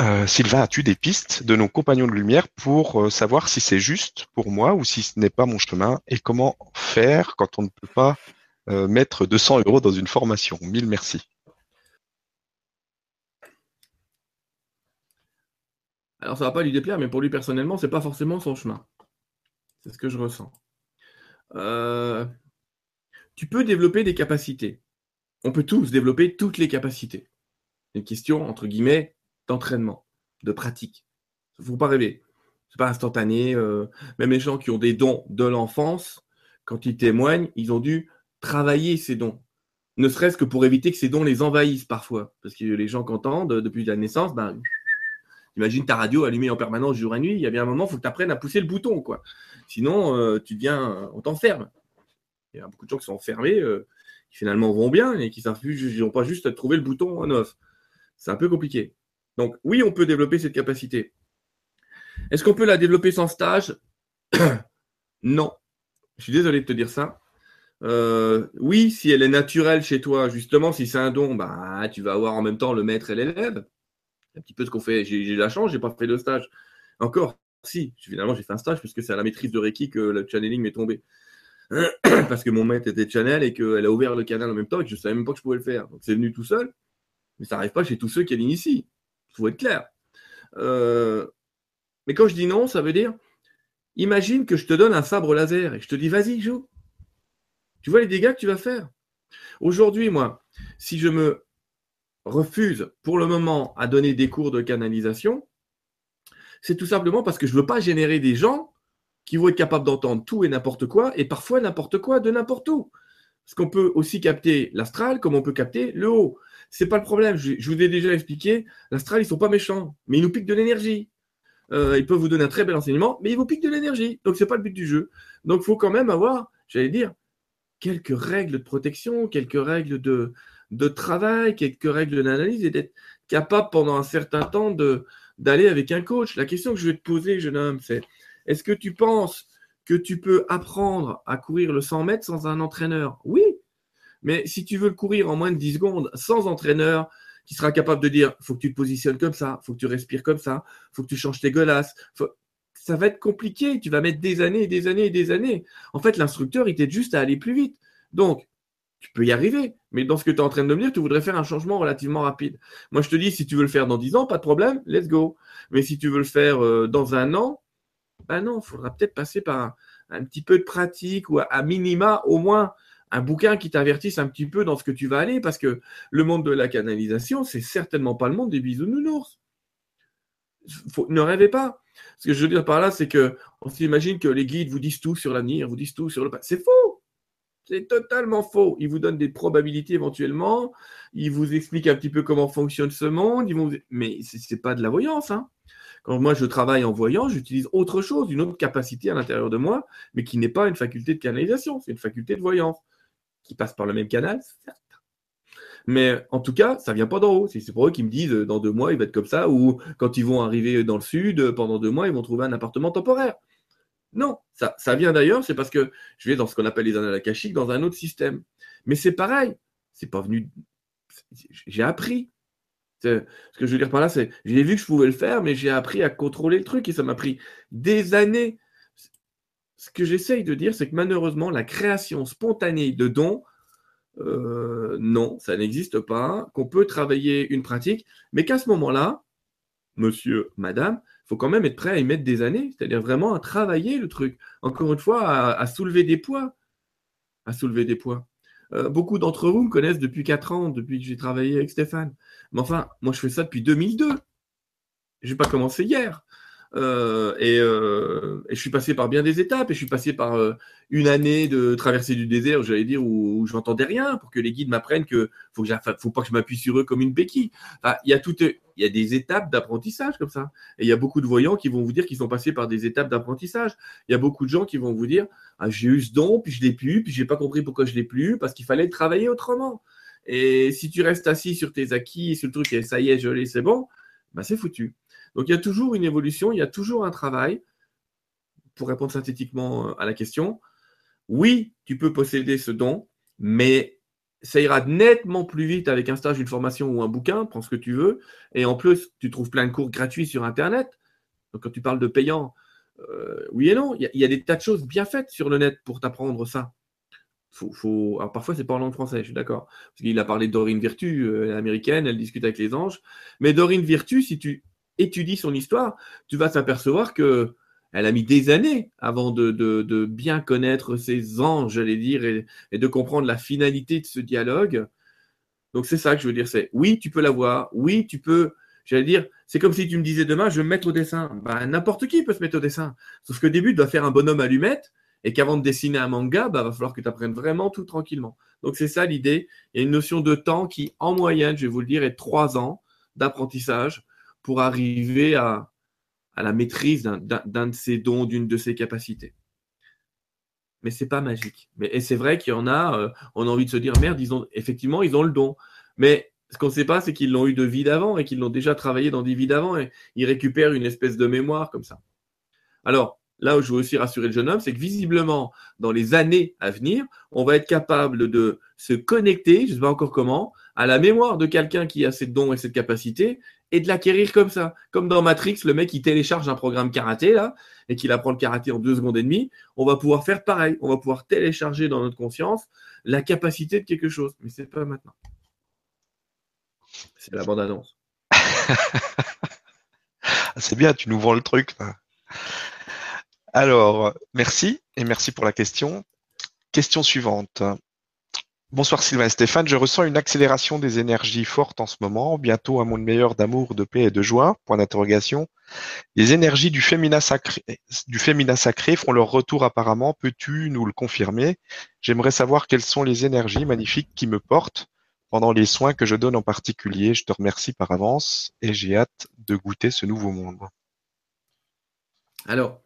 Euh, Sylvain, as-tu des pistes de nos compagnons de lumière pour euh, savoir si c'est juste pour moi ou si ce n'est pas mon chemin et comment faire quand on ne peut pas mettre 200 euros dans une formation? Mille merci. Alors ça va pas lui déplaire, mais pour lui personnellement, c'est pas forcément son chemin. C'est ce que je ressens. Euh, tu peux développer des capacités. On peut tous développer toutes les capacités. Une question, entre guillemets, d'entraînement, de pratique. Il ne faut pas rêver. C'est pas instantané. Euh, même les gens qui ont des dons de l'enfance, quand ils témoignent, ils ont dû travailler ces dons. Ne serait-ce que pour éviter que ces dons les envahissent parfois. Parce que les gens qui entendent depuis la naissance, ben, Imagine ta radio allumée en permanence jour et nuit. Il y a bien un moment, il faut que tu apprennes à pousser le bouton. quoi. Sinon, euh, tu deviens, on t'enferme. Il y a beaucoup de gens qui sont enfermés, euh, qui finalement vont bien et qui n'ont pas juste à trouver le bouton en off. C'est un peu compliqué. Donc, oui, on peut développer cette capacité. Est-ce qu'on peut la développer sans stage Non. Je suis désolé de te dire ça. Euh, oui, si elle est naturelle chez toi, justement, si c'est un don, bah, tu vas avoir en même temps le maître et l'élève un petit peu ce qu'on fait. J'ai la chance, j'ai pas fait de stage. Encore, si, finalement, j'ai fait un stage puisque c'est à la maîtrise de Reiki que le channeling m'est tombé. Parce que mon maître était channel et qu'elle a ouvert le canal en même temps et que je savais même pas que je pouvais le faire. Donc c'est venu tout seul, mais ça n'arrive pas chez tous ceux qui l'initient. Il faut être clair. Euh, mais quand je dis non, ça veut dire imagine que je te donne un sabre laser et je te dis vas-y, joue. Tu vois les dégâts que tu vas faire. Aujourd'hui, moi, si je me refuse pour le moment à donner des cours de canalisation, c'est tout simplement parce que je ne veux pas générer des gens qui vont être capables d'entendre tout et n'importe quoi, et parfois n'importe quoi de n'importe où. Parce qu'on peut aussi capter l'astral comme on peut capter le haut. C'est pas le problème. Je, vous ai déjà expliqué, l'astral, ils sont pas méchants, mais ils nous piquent de l'énergie. Euh, ils peuvent vous donner un très bel enseignement, mais ils vous piquent de l'énergie. Donc c'est pas le but du jeu. Donc il faut quand même avoir, j'allais dire, quelques règles de protection, quelques règles de, travail, quelques règles d'analyse et d'être capable pendant un certain temps d'aller avec un coach. La question que je vais te poser, jeune homme, c'est est-ce que tu penses que tu peux apprendre à courir le 100 mètres sans un entraîneur? Oui. Mais si tu veux le courir en moins de 10 secondes sans entraîneur, qui sera capable de dire faut que tu te positionnes comme ça, faut que tu respires comme ça, faut que tu changes tes golasses, ça va être compliqué. Tu vas mettre des années et des années et des années. En fait, l'instructeur, il t'aide juste à aller plus vite. Donc, tu peux y arriver. Mais dans ce que tu es en train de me tu voudrais faire un changement relativement rapide. Moi, je te dis, si tu veux le faire dans 10 ans, pas de problème, let's go. Mais si tu veux le faire euh, dans un an, ben non, il faudra peut-être passer par un, petit peu de pratique ou à, minima, au moins, un bouquin qui t'avertisse un petit peu dans ce que tu vas aller, parce que le monde de la canalisation, c'est certainement pas le monde des bisounours. Faut, ne rêvez pas. Ce que je veux dire par là, c'est que on s'imagine que les guides vous disent tout sur l'avenir, vous disent tout sur le passé. C'est faux. C'est totalement faux. Ils vous donnent des probabilités éventuellement. Ils vous expliquent un petit peu comment fonctionne ce monde. Mais ce n'est pas de la voyance. Hein. Quand moi je travaille en voyant, j'utilise autre chose, une autre capacité à l'intérieur de moi, mais qui n'est pas une faculté de canalisation. C'est une faculté de voyance qui passe par le même canal, certes. Mais en tout cas, ça vient pas d'en haut. C'est pour eux qui me disent dans deux mois, il va être comme ça, ou quand ils vont arriver dans le sud, pendant deux mois, ils vont trouver un appartement temporaire. Non, ça, ça vient d'ailleurs, c'est parce que je vais dans ce qu'on appelle les annales akashiques, dans un autre système. Mais c'est pareil, c'est pas venu. J'ai appris. Ce que je veux dire par là, c'est j'ai vu que je pouvais le faire, mais j'ai appris à contrôler le truc et ça m'a pris des années. Ce que j'essaye de dire, c'est que malheureusement, la création spontanée de dons, euh, non, ça n'existe pas. Qu'on peut travailler une pratique, mais qu'à ce moment-là, monsieur, madame, il faut quand même être prêt à y mettre des années, c'est-à-dire vraiment à travailler le truc. Encore une fois, à, soulever des poids. À soulever des poids. Euh, beaucoup d'entre vous me connaissent depuis 4 ans, depuis que j'ai travaillé avec Stéphane. Mais enfin, moi je fais ça depuis 2002. Je n'ai pas commencé hier. Euh, euh, et, je suis passé par bien des étapes. Et je suis passé par euh, une année de traversée du désert, j'allais dire, où, je n'entendais rien, pour que les guides m'apprennent que faut que faut pas que je m'appuie sur eux comme une béquille. il y a tout, il y a des étapes d'apprentissage comme ça. Et il y a beaucoup de voyants qui vont vous dire qu'ils sont passés par des étapes d'apprentissage. Il y a beaucoup de gens qui vont vous dire ah, j'ai eu ce don, puis je l'ai plus, puis j'ai pas compris pourquoi je l'ai plus, parce qu'il fallait travailler autrement. Et si tu restes assis sur tes acquis, sur le truc, et ça y est, je l'ai, c'est bon, bah c'est foutu. Donc il y a toujours une évolution, il y a toujours un travail. Pour répondre synthétiquement euh, à la question, oui, tu peux posséder ce don, mais ça ira nettement plus vite avec un stage, une formation ou un bouquin, prends ce que tu veux. Et en plus, tu trouves plein de cours gratuits sur Internet. Donc quand tu parles de payant, euh, oui et non, il y, a, des tas de choses bien faites sur le net pour t'apprendre ça. Alors parfois, c'est pas en langue française, je suis d'accord. Parce qu'il a parlé de Dorine Virtue, euh, américaine, elle discute avec les anges. Mais Dorine Virtue, si tu étudies son histoire, tu vas t'apercevoir que elle a mis des années avant de, bien connaître ses anges, j'allais dire, et, de comprendre la finalité de ce dialogue. Donc c'est ça que je veux dire, c'est oui, tu peux l'avoir, oui, tu peux, j'allais dire, c'est comme si tu me disais demain, je vais me mettre au dessin. Ben, n'importe qui peut se mettre au dessin. Sauf que début, tu dois faire un bonhomme allumette, et qu'avant de dessiner un manga, bah, va falloir que tu apprennes vraiment tout tranquillement. Donc c'est ça l'idée. Il y a une notion de temps qui, en moyenne, je vais vous le dire, est trois ans d'apprentissage pour arriver à, la maîtrise d'un de ses dons, d'une de ses capacités. Mais c'est pas magique. Mais, et c'est vrai qu'il y en a, euh, on a envie de se dire, merde, ils ont, effectivement, ils ont le don. Mais ce qu'on ne sait pas, c'est qu'ils l'ont eu de vie d'avant et qu'ils l'ont déjà travaillé dans des vies d'avant et ils récupèrent une espèce de mémoire comme ça. Alors, là où je veux aussi rassurer le jeune homme, c'est que visiblement, dans les années à venir, on va être capable de se connecter, je ne sais pas encore comment, à la mémoire de quelqu'un qui a ces dons et cette capacité et de l'acquérir comme ça. Comme dans Matrix, le mec qui télécharge un programme karaté là et qu'il apprend le karaté en deux secondes et demie, on va pouvoir faire pareil. On va pouvoir télécharger dans notre conscience la capacité de quelque chose. Mais c'est pas maintenant. C'est la bande-annonce. c'est bien, tu nous vends le truc. Alors, merci et merci pour la question. Question suivante. Bonsoir Sylvain Stéphane, je ressens une accélération des énergies fortes en ce moment, bientôt un monde meilleur d'amour, de paix et de joie, point d'interrogation. Les énergies du féminin sacré, du féminin sacré font leur retour apparemment, peux-tu nous le confirmer? J'aimerais savoir quelles sont les énergies magnifiques qui me portent pendant les soins que je donne en particulier. Je te remercie par avance et j'ai hâte de goûter ce nouveau monde. Alors,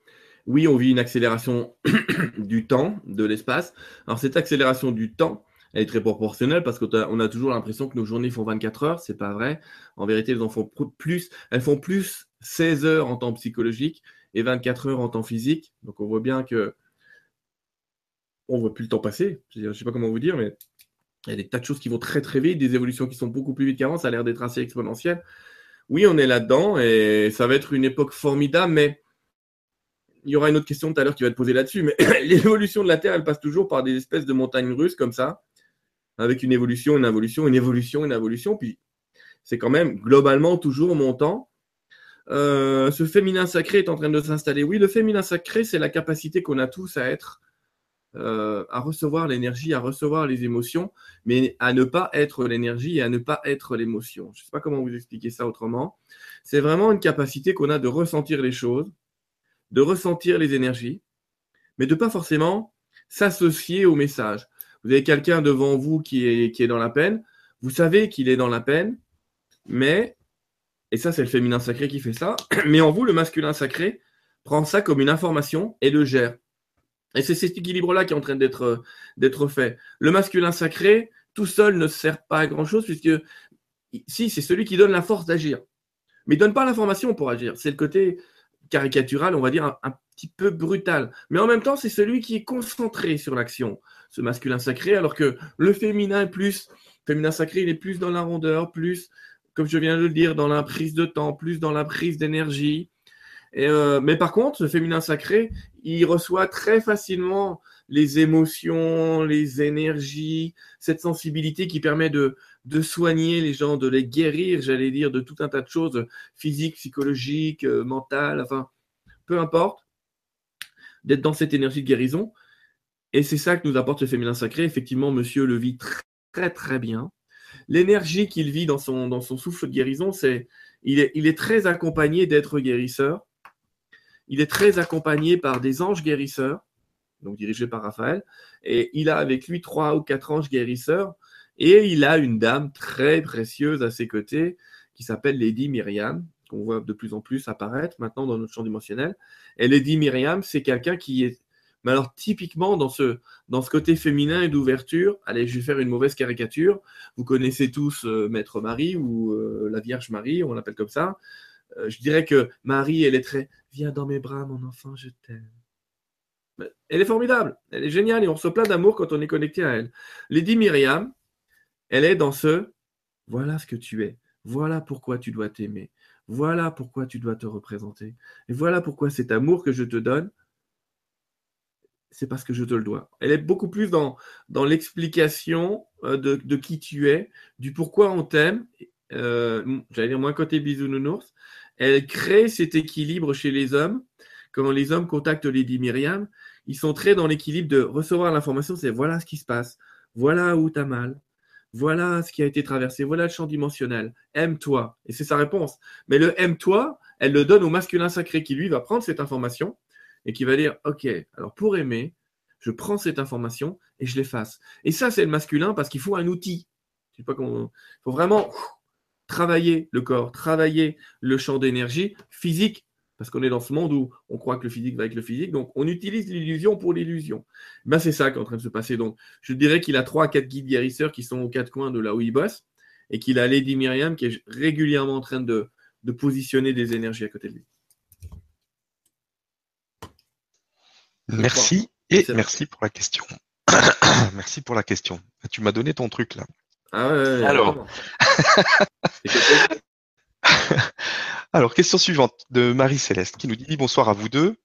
oui, on vit une accélération du temps, de l'espace. Alors cette accélération du temps, elle est très proportionnelle parce qu'on a toujours l'impression que nos journées font 24 heures. C'est pas vrai. En vérité, elles en font plus. Elles font plus 16 heures en temps psychologique et 24 heures en temps physique. Donc on voit bien que on voit plus le temps passer. Je ne sais pas comment vous dire, mais il y a des tas de choses qui vont très très vite, des évolutions qui sont beaucoup plus vite qu'avant. Ça a l'air d'être assez exponentiel. Oui, on est là-dedans et ça va être une époque formidable, mais il y aura une autre question tout à l'heure qui va être posée là-dessus. Mais l'évolution de la Terre, elle passe toujours par des espèces de montagnes russes comme ça avec une évolution, une évolution, une évolution, une évolution, puis c'est quand même globalement toujours montant. Euh, ce féminin sacré est en train de s'installer. Oui, le féminin sacré, c'est la capacité qu'on a tous à être, euh, à recevoir l'énergie, à recevoir les émotions, mais à ne pas être l'énergie et à ne pas être l'émotion. Je ne sais pas comment vous expliquer ça autrement. C'est vraiment une capacité qu'on a de ressentir les choses, de ressentir les énergies, mais de pas forcément s'associer au message. Vous avez quelqu'un devant vous qui est, dans la peine. Vous savez qu'il est dans la peine, mais, et ça c'est le féminin sacré qui fait ça, mais en vous, le masculin sacré prend ça comme une information et le gère. Et c'est cet équilibre-là qui est en train d'être, d'être fait. Le masculin sacré, tout seul, ne sert pas à grand-chose, puisque si, c'est celui qui donne la force d'agir. Mais il ne donne pas l'information pour agir. C'est le côté caricatural, on va dire, un, petit peu brutal. Mais en même temps, c'est celui qui est concentré sur l'action ce masculin sacré, alors que le féminin est plus, féminin sacré, il est plus dans la rondeur, plus, comme je viens de le dire, dans la prise de temps, plus dans la prise d'énergie. Euh, mais par contre, ce féminin sacré, il reçoit très facilement les émotions, les énergies, cette sensibilité qui permet de, de soigner les gens, de les guérir, j'allais dire, de tout un tas de choses physiques, psychologiques, euh, mentales, enfin, peu importe, d'être dans cette énergie de guérison. Et c'est ça que nous apporte le féminin sacré. Effectivement, monsieur le vit très, très, bien. L'énergie qu'il vit dans son, souffle de guérison, c'est il est, est très accompagné d'êtres guérisseurs. Il est très accompagné par des anges guérisseurs, donc dirigés par Raphaël. Et il a avec lui trois ou quatre anges guérisseurs. Et il a une dame très précieuse à ses côtés qui s'appelle Lady Myriam, qu'on voit de plus en plus apparaître maintenant dans notre champ dimensionnel. Et Lady Myriam, c'est quelqu'un qui est mais alors, typiquement, dans ce, côté féminin et d'ouverture, allez, je vais faire une mauvaise caricature. Vous connaissez tous euh, Maître Marie ou euh, la Vierge Marie, on l'appelle comme ça. Euh, je dirais que Marie, elle est très Viens dans mes bras, mon enfant, je t'aime. Elle est formidable, elle est géniale et on se plaint d'amour quand on est connecté à elle. Lady Myriam, elle est dans ce Voilà ce que tu es, voilà pourquoi tu dois t'aimer, voilà pourquoi tu dois te représenter, et voilà pourquoi cet amour que je te donne, c'est parce que je te le dois. Elle est beaucoup plus dans, l'explication euh, de, qui tu es, du pourquoi on t'aime. Euh, j'allais dire moins côté bisounours. Elle crée cet équilibre chez les hommes. Quand les hommes contactent Lady Myriam, ils sont très dans l'équilibre de recevoir l'information, c'est voilà ce qui se passe, voilà où tu as mal, voilà ce qui a été traversé, voilà le champ dimensionnel, aime-toi. Et c'est sa réponse. Mais le aime-toi, elle le donne au masculin sacré qui, lui, va prendre cette information et qui va dire, OK, alors pour aimer, je prends cette information et je l'efface. Et ça, c'est le masculin parce qu'il faut un outil. Il faut vraiment travailler le corps, travailler le champ d'énergie physique, parce qu'on est dans ce monde où on croit que le physique va avec le physique, donc on utilise l'illusion pour l'illusion. Ben, c'est ça qui est en train de se passer. Donc, je dirais qu'il a trois, quatre guides guérisseurs qui sont aux quatre coins de là où il bosse, et qu'il a Lady Myriam qui est régulièrement en train de positionner des énergies à côté de lui. Merci et merci pour la question. merci pour la question. Tu m'as donné ton truc là. Ah ouais, Alors. Alors, question suivante de Marie-Céleste qui nous dit bonsoir à vous deux.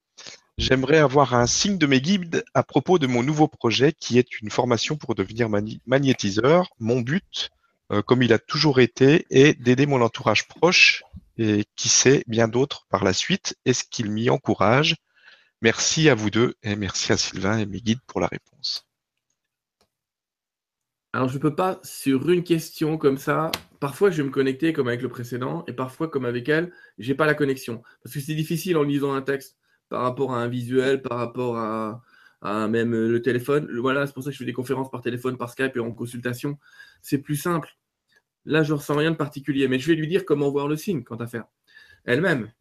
J'aimerais avoir un signe de mes guides à propos de mon nouveau projet qui est une formation pour devenir magnétiseur. Mon but, euh, comme il a toujours été, est d'aider mon entourage proche et qui sait bien d'autres par la suite. Est-ce qu'il m'y encourage? Merci à vous deux et merci à Sylvain et mes guides pour la réponse. Alors, je ne peux pas, sur une question comme ça, parfois je vais me connecter comme avec le précédent, et parfois comme avec elle, j'ai pas la connexion. Parce que c'est difficile en lisant un texte par rapport à un visuel, par rapport à, même le téléphone. Voilà, c'est pour ça que je fais des conférences par téléphone, par Skype et en consultation. C'est plus simple. Là, je ressens rien de particulier, mais je vais lui dire comment voir le signe quant à faire. Elle-même.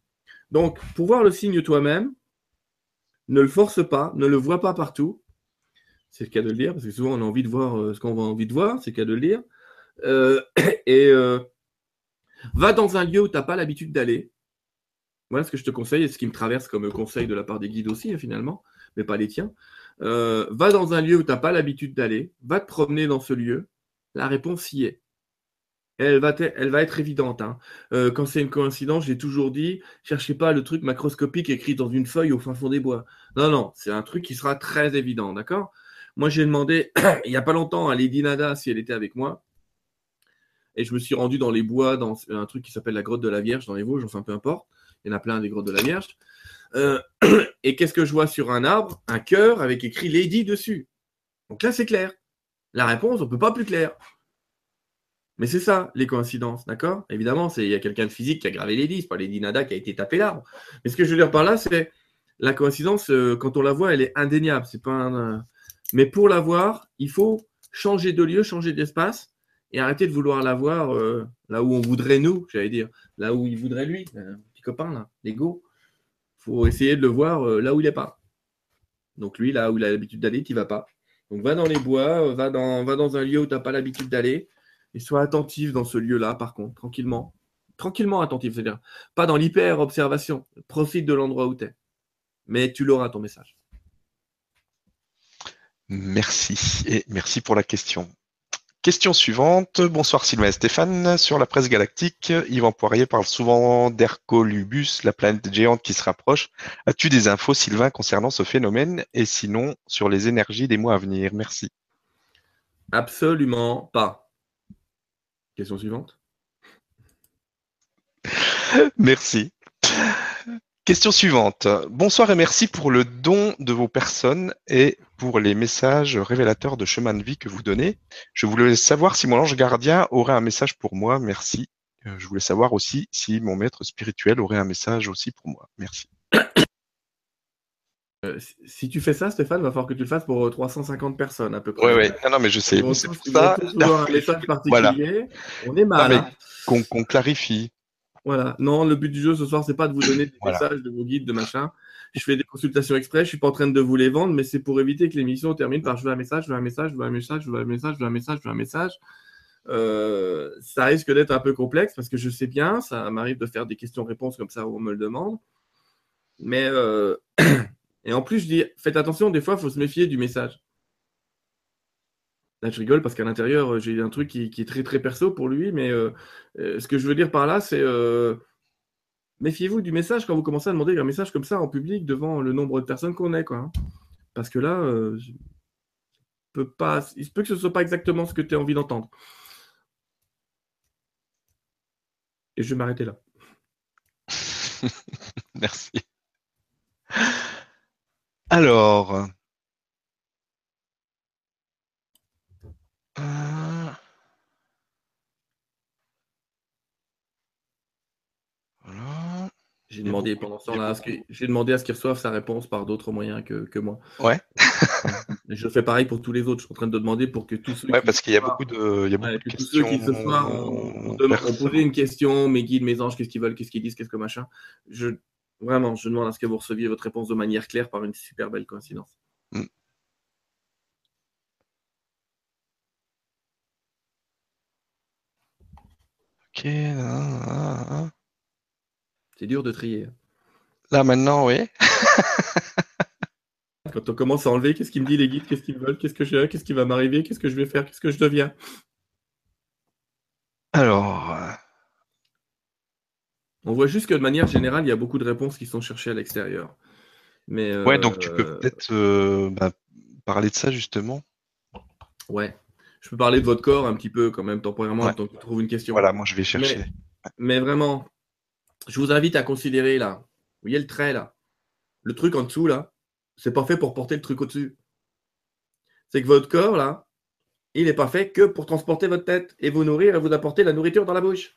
Donc, pour voir le signe toi-même, ne le force pas, ne le vois pas partout. C'est le cas de le dire, parce que souvent on a envie de voir euh, ce qu'on a envie de voir, c'est le cas de le dire. Euh, et euh, va dans un lieu où tu n'as pas l'habitude d'aller. Voilà ce que je te conseille, et ce qui me traverse comme conseil de la part des guides aussi, hein, finalement, mais pas les tiens. va dans un lieu où tu n'as pas l'habitude d'aller, va te promener dans ce lieu. La réponse y est elle va, être évidente. Hein. Euh, quand c'est une coïncidence, j'ai toujours dit, cherchez pas le truc macroscopique écrit dans une feuille au fin fond des bois. Non, non, c'est un truc qui sera très évident, d'accord? Moi, j'ai demandé il n'y a pas longtemps à Lady Nada si elle était avec moi. Et je me suis rendu dans les bois, dans un truc qui s'appelle la grotte de la Vierge, dans les Vosges, enfin peu importe. Il y en a plein des grottes de la Vierge. Euh, et qu'est-ce que je vois sur un arbre? Un cœur avec écrit Lady dessus. Donc là, c'est clair. La réponse, on ne peut pas plus clair. Mais c'est ça, les coïncidences, d'accord? Évidemment, il y a quelqu'un de physique qui a gravé les 10, pas les Nada qui a été tapé là. Mais ce que je veux dire par là, c'est la coïncidence, euh, quand on la voit, elle est indéniable. Mais pour la voir, il faut changer de lieu, changer d'espace et arrêter de vouloir la voir euh, là où on voudrait nous, j'allais dire, là où il voudrait lui, un petit copain, là, l'ego. Il faut essayer de le voir euh, là où il n'est pas. Donc lui, là où il a l'habitude d'aller, tu vas pas. Donc va dans les bois, va dans, va dans un lieu où tu n'as pas l'habitude d'aller et sois attentif dans ce lieu-là, par contre, tranquillement. Tranquillement attentif, c'est-à-dire pas dans l'hyper-observation. Profite de l'endroit où tu es. Mais tu l'auras, ton message. Merci et merci pour la question. Question suivante. Bonsoir Sylvain et Stéphane. Sur la presse galactique, Yvan Poirier parle souvent d'Hercolubus, la planète géante qui se rapproche. As-tu des infos, Sylvain, concernant ce phénomène et sinon sur les énergies des mois à venir? Merci. Absolument pas. Question suivante. Merci. Question suivante. Bonsoir et merci pour le don de vos personnes et pour les messages révélateurs de chemin de vie que vous donnez. Je voulais savoir si mon ange gardien aurait un message pour moi. Merci. Euh, je voulais savoir aussi si mon maître spirituel aurait un message aussi pour moi. Merci. Euh, si tu fais ça, Stéphane, il va falloir que tu le fasses pour 350 euh, personnes à peu près. Oui, oui. Non, non, mais je sais. C'est pour ça. un message particulier. On est mal. Hein. Qu'on clarifie. Voilà. Non, le but du jeu ce soir, c'est pas de vous donner des messages de vos guides, de machin. Je fais des consultations exprès. Je suis pas en train de vous les vendre, mais c'est pour éviter que l'émission termine par je veux un message, je veux un message, je veux un message, je veux un message, je veux un message, je veux un message. Euh, ça risque d'être un peu complexe parce que je sais bien, ça m'arrive de faire des questions-réponses comme ça où on me le demande. Mais Et en plus, je dis, faites attention, des fois, il faut se méfier du message. Là, je rigole parce qu'à l'intérieur, j'ai un truc qui, est très très perso pour lui, mais euh, euh, ce que je veux dire par là, c'est euh, méfiez-vous du message quand vous commencez à demander un message comme ça en public devant le nombre de personnes qu'on est. Quoi, hein. Parce que là, pas, il se peut que ce ne soit pas exactement ce que tu as envie d'entendre. Et je vais m'arrêter là. Merci. Alors. Euh, voilà. J'ai demandé pendant ce temps-là, j'ai demandé à ce qu'il reçoive sa réponse par d'autres moyens que, moi. Ouais. je fais pareil pour tous les autres. Je suis en train de demander pour que tous ceux ouais, parce qu'il y a beaucoup de, il y a beaucoup de questions. Tous ceux qui ce soir ont, posé une question, mes guides, mes anges, qu'est-ce qu'ils veulent, qu'est-ce qu'ils disent, qu'est-ce que machin. Je, vraiment, je demande à ce que vous receviez votre réponse de manière claire par une super belle coïncidence. Mm. Ok. C'est dur de trier. Là maintenant, oui. Quand on commence à enlever, qu'est-ce qu'ils me dit les guides, qu'est-ce qu'ils veulent, qu'est-ce que je, qu'est-ce qui va m'arriver, qu'est-ce que je vais faire, qu'est-ce que je deviens? Alors. Euh, on voit juste que de manière générale, il y a beaucoup de réponses qui sont cherchées à l'extérieur. Mais, ouais, donc tu peux euh, peut-être euh, bah, parler de ça justement. Ouais. Je peux parler de votre corps un petit peu quand même temporairement tant que tu trouves une question. Voilà, moi je vais chercher. Mais, vraiment, je vous invite à considérer là. Vous voyez le trait là? Le truc en dessous là, c'est pas fait pour porter le truc au-dessus. C'est que votre corps là, il n'est pas fait que pour transporter votre tête et vous nourrir et vous apporter la nourriture dans la bouche.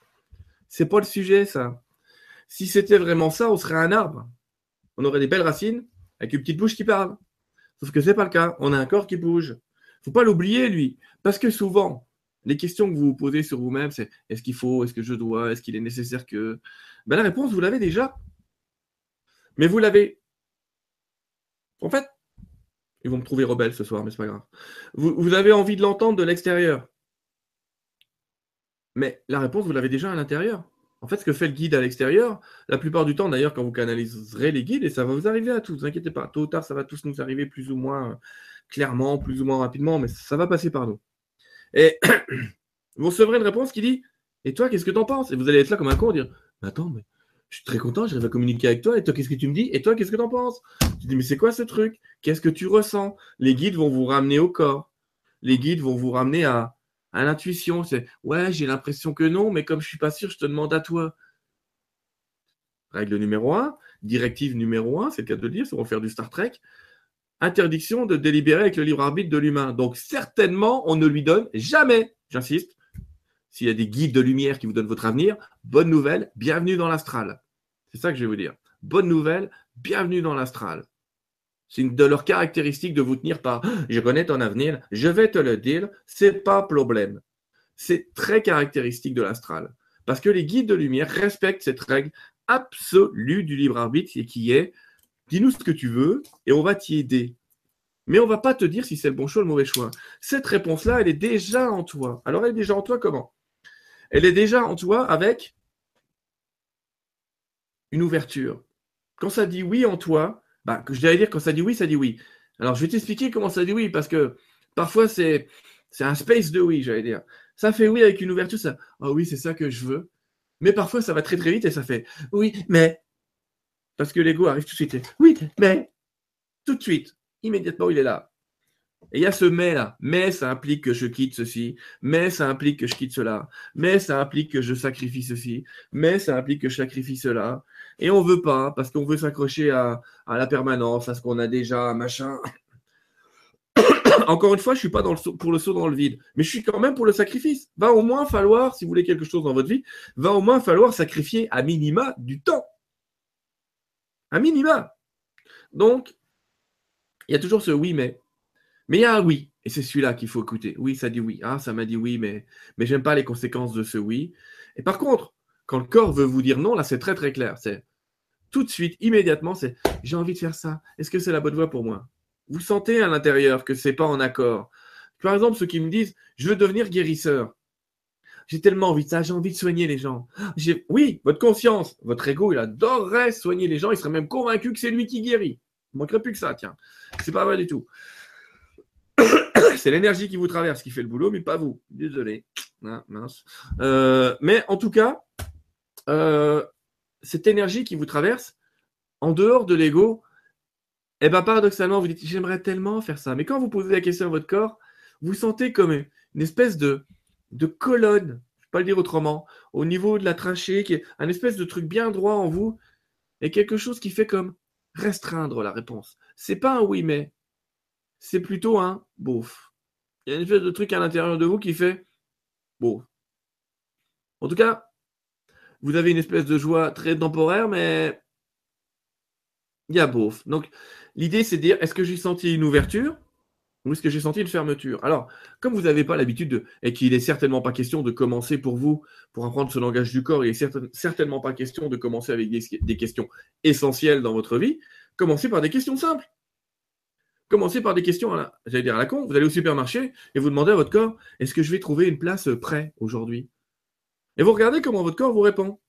C'est pas le sujet, ça. Si c'était vraiment ça, on serait un arbre. On aurait des belles racines avec une petite bouche qui parle. Sauf que ce n'est pas le cas. On a un corps qui bouge. Faut pas l'oublier, lui. Parce que souvent, les questions que vous vous posez sur vous-même, c'est est-ce qu'il faut, est-ce que je dois, est-ce qu'il est nécessaire que? Ben, la réponse, vous l'avez déjà. Mais vous l'avez. En fait, ils vont me trouver rebelle ce soir, mais c'est pas grave. Vous, avez envie de l'entendre de l'extérieur. Mais la réponse, vous l'avez déjà à l'intérieur. En fait, ce que fait le guide à l'extérieur, la plupart du temps, d'ailleurs, quand vous canaliserez les guides, et ça va vous arriver à tous, ne vous inquiétez pas, tôt ou tard, ça va tous nous arriver plus ou moins euh, clairement, plus ou moins rapidement, mais ça va passer par nous. Et vous recevrez une réponse qui dit Et toi, qu'est-ce que tu en penses? Et vous allez être là comme un con, dire Attends, mais je suis très content, j'arrive à communiquer avec toi. Et toi, qu'est-ce que tu me dis? Et toi, qu'est-ce que tu en penses? Tu dis, mais c'est quoi ce truc? Qu'est-ce que tu ressens? Les guides vont vous ramener au corps. Les guides vont vous ramener à, à l'intuition. C'est, ouais, j'ai l'impression que non, mais comme je suis pas sûr, je te demande à toi. Règle numéro un, directive numéro un, c'est le cas de le dire, c'est on faire du Star Trek. Interdiction de délibérer avec le libre arbitre de l'humain. Donc, certainement, on ne lui donne jamais, j'insiste, s'il y a des guides de lumière qui vous donnent votre avenir, bonne nouvelle, bienvenue dans l'astral. C'est ça que je vais vous dire. Bonne nouvelle, bienvenue dans l'astral. C'est une de leurs caractéristiques de vous tenir par je connais ton avenir, je vais te le dire, c'est pas problème. C'est très caractéristique de l'astral. Parce que les guides de lumière respectent cette règle absolue du libre arbitre qui est dis-nous ce que tu veux et on va t'y aider. Mais on ne va pas te dire si c'est le bon choix ou le mauvais choix. Cette réponse-là, elle est déjà en toi. Alors elle est déjà en toi comment? Elle est déjà en toi avec une ouverture. Quand ça dit oui en toi, bah, je vais dire quand ça dit oui, ça dit oui. Alors je vais t'expliquer comment ça dit oui, parce que parfois c'est, un space de oui, j'allais dire. Ça fait oui avec une ouverture, ça, ah oui, c'est ça que je veux. Mais parfois ça va très très vite et ça fait oui, mais. Parce que l'ego arrive tout de suite. oui, mais. Tout de suite. Immédiatement, il est là. Et il y a ce mais là. Mais ça implique que je quitte ceci. Mais ça implique que je quitte cela. Mais ça implique que je sacrifie ceci. Mais ça implique que je sacrifie cela. Et on veut pas parce qu'on veut s'accrocher à, la permanence, à ce qu'on a déjà, machin. Encore une fois, je suis pas dans le pour le saut dans le vide, mais je suis quand même pour le sacrifice. Va au moins falloir, si vous voulez quelque chose dans votre vie, va au moins falloir sacrifier à minima du temps. À minima. Donc, il y a toujours ce oui mais. Mais il y a un oui, et c'est celui-là qu'il faut écouter. Oui, ça dit oui. Ah, ça m'a dit oui, mais, mais j'aime pas les conséquences de ce oui. Et par contre, quand le corps veut vous dire non, là, c'est très très clair. C'est tout de suite, immédiatement, c'est j'ai envie de faire ça. Est-ce que c'est la bonne voie pour moi? Vous sentez à l'intérieur que c'est pas en accord. Par exemple, ceux qui me disent je veux devenir guérisseur. J'ai tellement envie de ça, j'ai envie de soigner les gens. Oui, votre conscience, votre ego, il adorerait soigner les gens, il serait même convaincu que c'est lui qui guérit. Il manquerait plus que ça, tiens. C'est pas vrai du tout. c'est l'énergie qui vous traverse qui fait le boulot, mais pas vous. Désolé. Ah, mince. Euh, mais en tout cas, euh, cette énergie qui vous traverse, en dehors de l'ego, eh ben paradoxalement, vous dites j'aimerais tellement faire ça. Mais quand vous posez la question à votre corps, vous sentez comme une espèce de, de colonne, je ne pas le dire autrement, au niveau de la trachée, qui est un espèce de truc bien droit en vous, et quelque chose qui fait comme restreindre la réponse. C'est pas un oui mais, c'est plutôt un bof. Il y a une espèce de truc à l'intérieur de vous qui fait bof. En tout cas, vous avez une espèce de joie très temporaire, mais il y a bof. Donc, l'idée, c'est de dire est-ce que j'ai senti une ouverture ou est-ce que j'ai senti une fermeture? Alors, comme vous n'avez pas l'habitude de, et qu'il n'est certainement pas question de commencer pour vous, pour apprendre ce langage du corps, il n'est certainement pas question de commencer avec des questions essentielles dans votre vie, commencez par des questions simples. Commencez par des questions, à la, à la con. Vous allez au supermarché et vous demandez à votre corps est-ce que je vais trouver une place près aujourd'hui? Et vous regardez comment votre corps vous répond.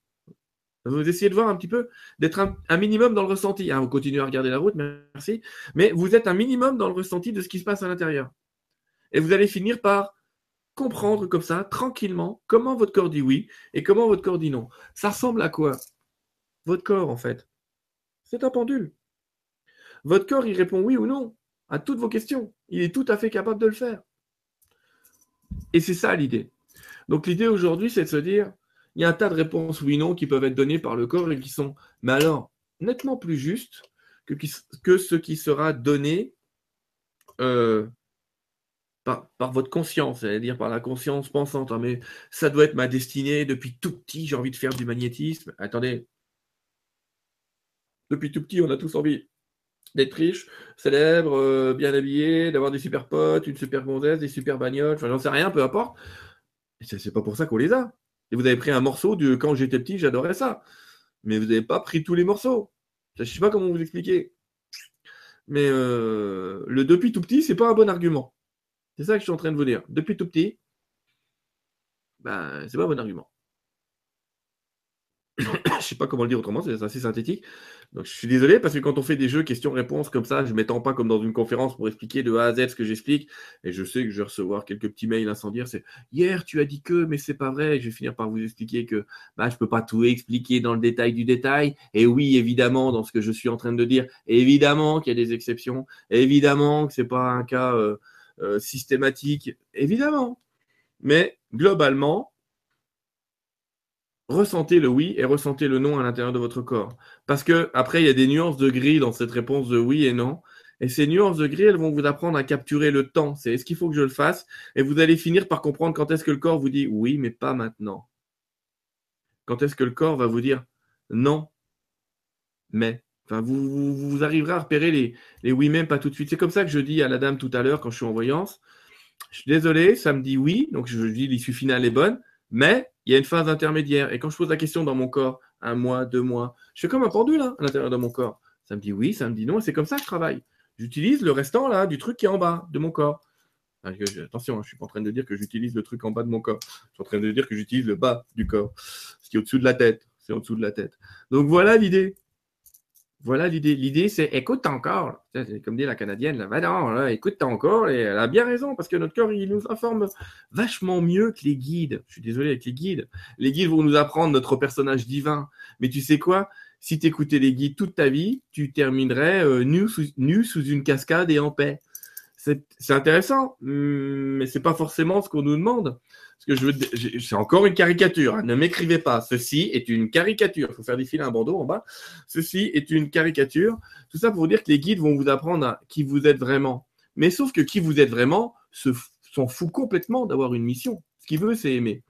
Vous essayez de voir un petit peu, d'être un, minimum dans le ressenti. Hein, vous continuez à regarder la route, merci. Mais vous êtes un minimum dans le ressenti de ce qui se passe à l'intérieur. Et vous allez finir par comprendre comme ça, tranquillement, comment votre corps dit oui et comment votre corps dit non. Ça ressemble à quoi? Votre corps, en fait. C'est un pendule. Votre corps, il répond oui ou non à toutes vos questions. Il est tout à fait capable de le faire. Et c'est ça l'idée. Donc l'idée aujourd'hui, c'est de se dire, il y a un tas de réponses oui-non qui peuvent être données par le corps et qui sont, mais alors, nettement plus justes que, ce qui sera donné euh, par, votre conscience, c'est-à-dire par la conscience pensante. Hein, mais ça doit être ma destinée. Depuis tout petit, j'ai envie de faire du magnétisme. Attendez. Depuis tout petit, on a tous envie d'être riche, célèbre, euh, bien habillé, d'avoir des super potes, une super gonzesse, des super bagnoles, enfin j'en sais rien, peu importe. C'est pas pour ça qu'on les a. Et vous avez pris un morceau de quand j'étais petit, j'adorais ça. Mais vous n'avez pas pris tous les morceaux. Je ne sais pas comment vous expliquer. Mais euh, le depuis tout petit, c'est pas un bon argument. C'est ça que je suis en train de vous dire. Depuis tout petit, ben, c'est pas un bon argument. je sais pas comment le dire autrement, c'est assez synthétique. Donc je suis désolé parce que quand on fait des jeux questions-réponses comme ça, je m'étends pas comme dans une conférence pour expliquer de A à Z ce que j'explique. Et je sais que je vais recevoir quelques petits mails incendiaires. C'est hier tu as dit que, mais c'est pas vrai. je vais finir par vous expliquer que bah, je peux pas tout expliquer dans le détail du détail. Et oui, évidemment, dans ce que je suis en train de dire, évidemment qu'il y a des exceptions. Évidemment que c'est pas un cas euh, euh, systématique. Évidemment. Mais globalement, ressentez le oui et ressentez le non à l'intérieur de votre corps. Parce que après, il y a des nuances de gris dans cette réponse de oui et non. Et ces nuances de gris, elles vont vous apprendre à capturer le temps. C'est est-ce qu'il faut que je le fasse? Et vous allez finir par comprendre quand est-ce que le corps vous dit oui, mais pas maintenant. Quand est-ce que le corps va vous dire non, mais. Enfin, vous, vous, arriverez à repérer les, oui, même pas tout de suite. C'est comme ça que je dis à la dame tout à l'heure quand je suis en voyance. Je suis désolé, ça me dit oui, donc je dis l'issue finale est bonne, mais il y a une phase intermédiaire. Et quand je pose la question dans mon corps, un mois, deux mois, je fais comme un pendule à l'intérieur de mon corps. Ça me dit oui, ça me dit non, et c'est comme ça que je travaille. J'utilise le restant là du truc qui est en bas de mon corps. Attention, hein, je ne suis pas en train de dire que j'utilise le truc en bas de mon corps. Je suis en train de dire que j'utilise le bas du corps, ce qui est au-dessous de la tête. C'est au-dessous de la tête. Donc voilà l'idée. Voilà l'idée. L'idée, c'est écoute encore. Comme dit la Canadienne. Là. non, écoute encore. Et elle a bien raison parce que notre corps, il nous informe vachement mieux que les guides. Je suis désolé avec les guides. Les guides vont nous apprendre notre personnage divin. Mais tu sais quoi? Si tu écoutais les guides toute ta vie, tu terminerais euh, nu, sous, nu sous une cascade et en paix. C'est intéressant, mais c'est pas forcément ce qu'on nous demande que je veux, c'est encore une caricature. Hein. Ne m'écrivez pas. Ceci est une caricature. Il faut faire défiler un bandeau en bas. Ceci est une caricature. Tout ça pour vous dire que les guides vont vous apprendre qui vous êtes vraiment. Mais sauf que qui vous êtes vraiment s'en fout complètement d'avoir une mission. Ce qu'il veut, c'est aimer.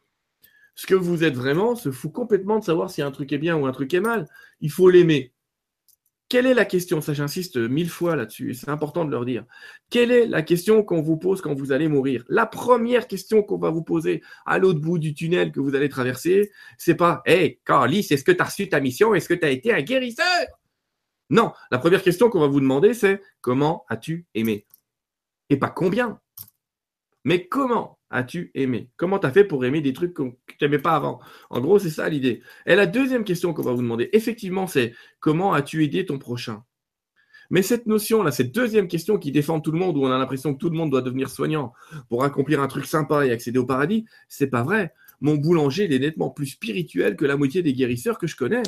Ce que vous êtes vraiment se fout complètement de savoir si un truc est bien ou un truc est mal. Il faut l'aimer. Quelle est la question? Ça, j'insiste mille fois là-dessus, et c'est important de leur dire. Quelle est la question qu'on vous pose quand vous allez mourir? La première question qu'on va vous poser à l'autre bout du tunnel que vous allez traverser, c'est pas Hey, Carly, est-ce que tu as reçu ta mission? Est-ce que tu as été un guérisseur? Non, la première question qu'on va vous demander, c'est Comment as-tu aimé? Et pas combien, mais comment? As-tu aimé? Comment tu as fait pour aimer des trucs que tu n'aimais pas avant? En gros, c'est ça l'idée. Et la deuxième question qu'on va vous demander, effectivement, c'est comment as-tu aidé ton prochain? Mais cette notion-là, cette deuxième question qui défend tout le monde, où on a l'impression que tout le monde doit devenir soignant pour accomplir un truc sympa et accéder au paradis, c'est pas vrai. Mon boulanger, il est nettement plus spirituel que la moitié des guérisseurs que je connais.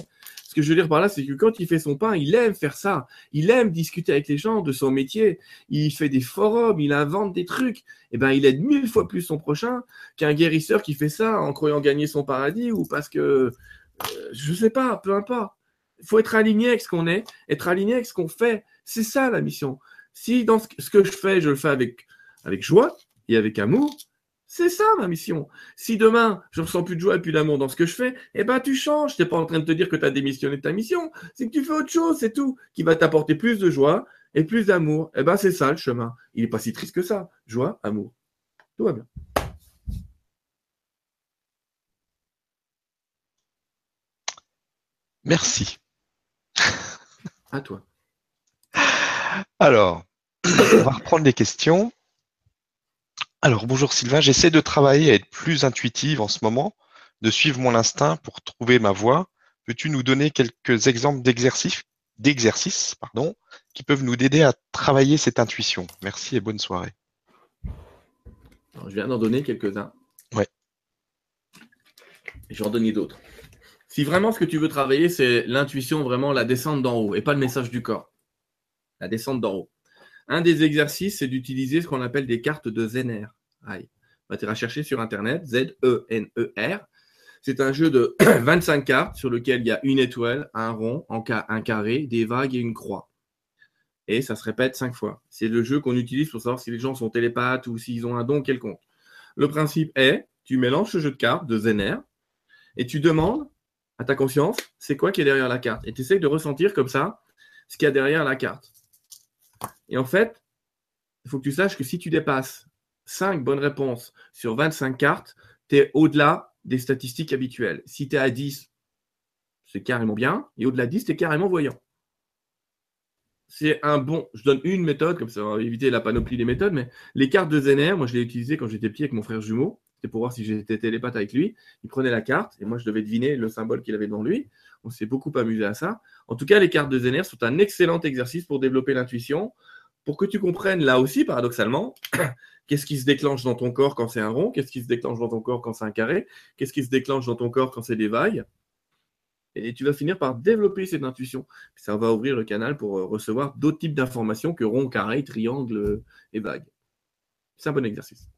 Ce que je veux dire par là, c'est que quand il fait son pain, il aime faire ça. Il aime discuter avec les gens de son métier. Il fait des forums, il invente des trucs. Eh ben, il aide mille fois plus son prochain qu'un guérisseur qui fait ça en croyant gagner son paradis ou parce que, je euh, je sais pas, peu importe. Il faut être aligné avec ce qu'on est, être aligné avec ce qu'on fait. C'est ça la mission. Si dans ce que je fais, je le fais avec joie et avec amour, c'est ça ma mission. Si demain, je ressens plus de joie et plus d'amour dans ce que je fais, eh ben tu changes. Tu n'es pas en train de te dire que tu as démissionné de ta mission. C'est que tu fais autre chose, c'est tout, qui va t'apporter plus de joie et plus d'amour. Eh ben c'est ça le chemin. Il n'est pas si triste que ça. Joie, amour. Tout va bien. Merci. À toi. Alors, on va reprendre les questions. Alors, bonjour Sylvain, j'essaie de travailler à être plus intuitive en ce moment, de suivre mon instinct pour trouver ma voie. Peux-tu nous donner quelques exemples d'exercices, d'exercices pardon, qui peuvent nous aider à travailler cette intuition? Merci et bonne soirée. je viens d'en donner quelques-uns. Ouais. je vais en donner d'autres. Si vraiment ce que tu veux travailler, c'est l'intuition, vraiment la descente d'en haut, et pas le message du corps. La descente d'en haut. Un des exercices, c'est d'utiliser ce qu'on appelle des cartes de Zener. Aïe. On va chercher sur Internet, Z-E-N-E-R. C'est un jeu de 25 cartes sur lequel il y a une étoile, un rond, un carré, des vagues et une croix. et ça se répète cinq fois. C'est le jeu qu'on utilise pour savoir si les gens sont télépathes ou s'ils ont un don quelconque. Le principe est, tu mélanges ce jeu de cartes de Zener et tu demandes à ta conscience, c'est quoi qui est derrière la carte? Et tu essaies de ressentir comme ça ce qu'il y a derrière la carte. Et en fait, il faut que tu saches que si tu dépasses 5 bonnes réponses sur 25 cartes, tu es au-delà des statistiques habituelles. Si tu es à 10, c'est carrément bien. Et au-delà de 10, tu es carrément voyant. C'est un bon. Je donne une méthode, comme ça, on va éviter la panoplie des méthodes, mais les cartes de Zener, moi je l'ai utilisé quand j'étais petit avec mon frère jumeau. C'était pour voir si j'étais télépathe avec lui. Il prenait la carte et moi je devais deviner le symbole qu'il avait devant lui. On s'est beaucoup amusé à ça. En tout cas, les cartes de Zener sont un excellent exercice pour développer l'intuition, pour que tu comprennes là aussi, paradoxalement, qu'est-ce qui se déclenche dans ton corps quand c'est un rond, qu'est-ce qui se déclenche dans ton corps quand c'est un carré, qu'est-ce qui se déclenche dans ton corps quand c'est des vagues. Et tu vas finir par développer cette intuition. Ça va ouvrir le canal pour euh, recevoir d'autres types d'informations que rond, carré, triangle et vague. C'est un bon exercice.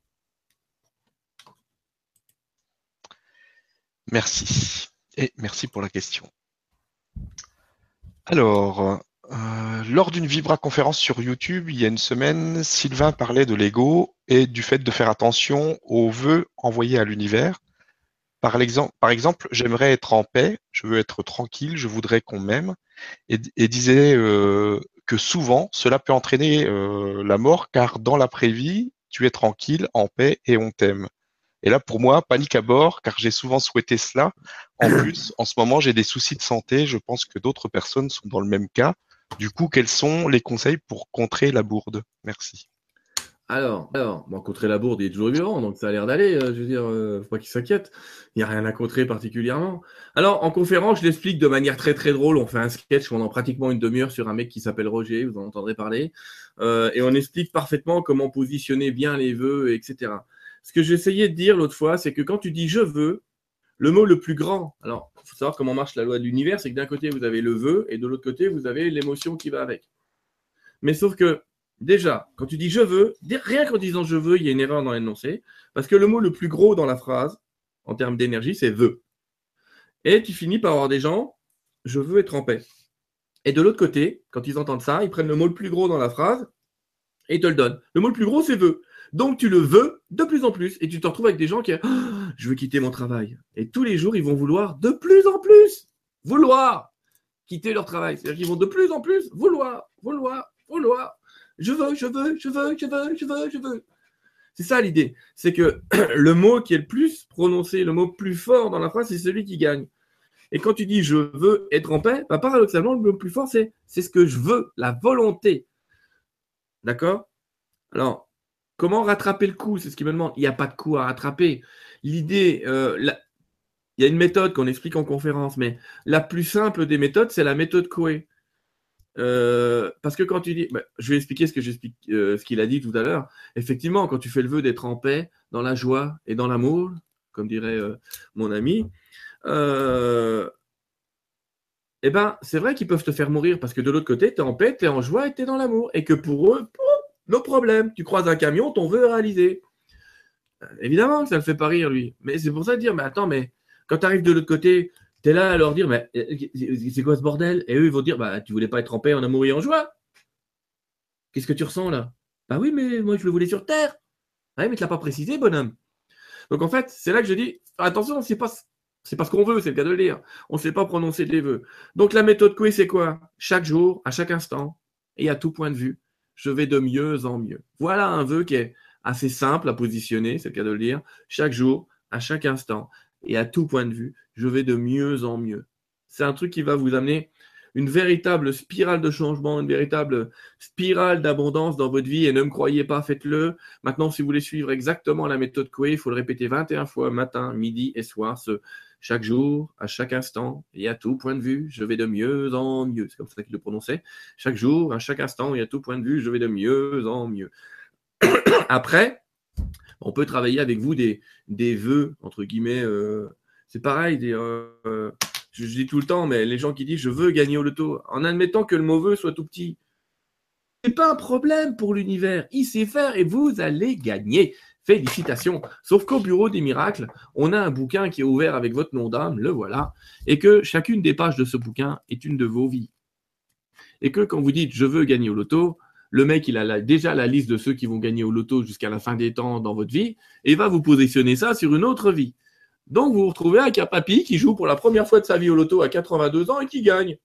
Merci. Et merci pour la question. Alors, euh, lors d'une Vibra conférence sur YouTube, il y a une semaine, Sylvain parlait de l'ego et du fait de faire attention aux vœux envoyés à l'univers. Par, exemple, j'aimerais être en paix, je veux être tranquille, je voudrais qu'on m'aime, et, disait euh, que souvent cela peut entraîner euh, la mort car dans l'après-vie, tu es tranquille, en paix et on t'aime. Et là, pour moi, panique à bord, car j'ai souvent souhaité cela. En plus, en ce moment, j'ai des soucis de santé. Je pense que d'autres personnes sont dans le même cas. Du coup, quels sont les conseils pour contrer la bourde? Merci. Alors, alors contrer la bourde, il est toujours vivant, donc ça a l'air d'aller. Euh, je veux dire, euh, faut pas qu'il s'inquiète. Il n'y a rien à contrer particulièrement. Alors, en conférence, je l'explique de manière très très drôle. On fait un sketch pendant pratiquement une demi-heure sur un mec qui s'appelle Roger, vous en entendrez parler. Euh, et on explique parfaitement comment positionner bien les vœux, etc. Ce que j'essayais de dire l'autre fois, c'est que quand tu dis je veux, le mot le plus grand, alors il faut savoir comment marche la loi de l'univers, c'est que d'un côté vous avez le vœu et de l'autre côté vous avez l'émotion qui va avec. Mais sauf que déjà, quand tu dis je veux, rien qu'en disant je veux, il y a une erreur dans l'énoncé, parce que le mot le plus gros dans la phrase, en termes d'énergie, c'est veut. Et tu finis par avoir des gens, je veux être en paix. Et de l'autre côté, quand ils entendent ça, ils prennent le mot le plus gros dans la phrase et ils te le donnent. Le mot le plus gros, c'est veut. Donc tu le veux de plus en plus et tu te retrouves avec des gens qui oh, je veux quitter mon travail. Et tous les jours, ils vont vouloir de plus en plus vouloir quitter leur travail. C'est-à-dire qu'ils vont de plus en plus vouloir, vouloir, vouloir. Je veux, je veux, je veux, je veux, je veux, je veux. C'est ça l'idée. C'est que le mot qui est le plus prononcé, le mot plus fort dans la phrase, c'est celui qui gagne. Et quand tu dis je veux être en paix, bah, paradoxalement, le mot le plus fort, c'est c'est ce que je veux, la volonté. D'accord? Alors, Comment rattraper le coup? C'est ce qu'il me demande. Il n'y a pas de coup à rattraper. L'idée, euh, il y a une méthode qu'on explique en conférence, mais la plus simple des méthodes, c'est la méthode Coué. Euh, parce que quand tu dis, bah, je vais expliquer euh, ce qu'il a dit tout à l'heure. Effectivement, quand tu fais le vœu d'être en paix, dans la joie et dans l'amour, comme dirait mon ami, eh ben, c'est vrai qu'ils peuvent te faire mourir parce que de l'autre côté, tu es en paix, tu es en joie et tu es dans l'amour. Et que pour eux, nos problèmes. Tu croises un camion, ton vœu est réalisé. Euh, évidemment que ça ne le fait pas rire, lui. Mais c'est pour ça de dire, mais attends, mais quand tu arrives de l'autre côté, tu es là à leur dire, mais euh, c'est quoi ce bordel? Et eux, ils vont dire, bah, tu voulais pas être paix, en amour et en joie. Qu'est-ce que tu ressens là? Bah oui, mais moi, je le voulais sur Terre. Ah oui, mais tu l'as pas précisé, bonhomme. Donc en fait, c'est là que je dis, attention, c'est pas, c'est pas ce qu'on veut, c'est le cas de le dire. On ne sait pas prononcer les vœux. Donc la méthode Coué, c'est quoi? Chaque jour, à chaque instant, et à tout point de vue, je vais de mieux en mieux. Voilà un vœu qui est assez simple à positionner, c'est le cas de le dire. Chaque jour, à chaque instant et à tout point de vue, je vais de mieux en mieux. C'est un truc qui va vous amener une véritable spirale de changement, une véritable spirale d'abondance dans votre vie. Et ne me croyez pas, faites-le. Maintenant, si vous voulez suivre exactement la méthode Coué, il faut le répéter 21 fois matin, midi et soir. Ce chaque jour, à chaque instant et à tout point de vue, je vais de mieux en mieux. C'est comme ça qu'il le prononçait. Chaque jour, à chaque instant et à tout point de vue, je vais de mieux en mieux. Après, on peut travailler avec vous des, des vœux, entre guillemets. Euh, c'est pareil, euh, je, dis tout le temps, mais les gens qui disent je veux gagner au loto, en admettant que le mauvais soit tout petit, c'est pas un problème pour l'univers. Il sait faire et vous allez gagner. Félicitations. Sauf qu'au bureau des miracles, on a un bouquin qui est ouvert avec votre nom d'âme, le voilà, et que chacune des pages de ce bouquin est une de vos vies. Et que quand vous dites je veux gagner au loto, le mec, il a déjà la liste de ceux qui vont gagner au loto jusqu'à la fin des temps dans votre vie et va vous positionner ça sur une autre vie. Donc, vous vous retrouvez avec un papy qui joue pour la première fois de sa vie au loto à 82 ans et qui gagne.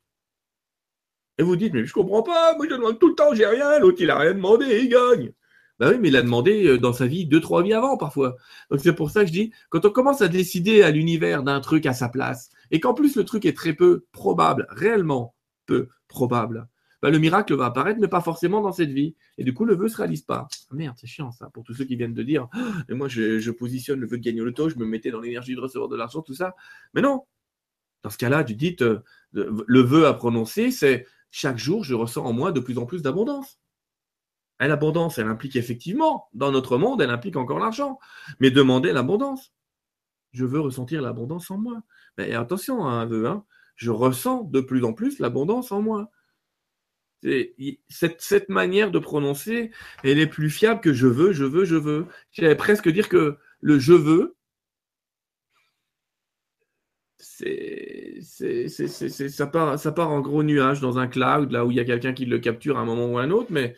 Et vous dites, mais je comprends pas, moi je demande tout le temps, j'ai rien, l'autre il a rien demandé, il gagne. Ben oui, mais il a demandé euh, dans sa vie deux, trois vies avant parfois. Donc c'est pour ça que je dis, quand on commence à décider à l'univers d'un truc à sa place, et qu'en plus le truc est très peu probable, réellement peu probable, ben le miracle va apparaître, mais pas forcément dans cette vie. Et du coup, le vœu se réalise pas. Ah, merde, c'est chiant ça, pour tous ceux qui viennent de dire, ah, moi je, positionne le vœu de gagner le loto, je me mettais dans l'énergie de recevoir de l'argent, tout ça. Mais non. Dans ce cas-là, tu dis, le vœu à prononcer, c'est chaque jour, je ressens en moi de plus en plus d'abondance. L'abondance, elle implique effectivement, dans notre monde, elle implique encore l'argent. Mais demandez l'abondance. Je veux ressentir l'abondance en moi. Mais attention à un vœu, hein. je ressens de plus en plus l'abondance en moi. Cette, cette, manière de prononcer, elle est plus fiable que je veux, je veux, je veux. J'allais presque dire que le je veux, ça, part, ça part en gros nuage dans un cloud, là où il y a quelqu'un qui le capture à un moment ou à un autre, mais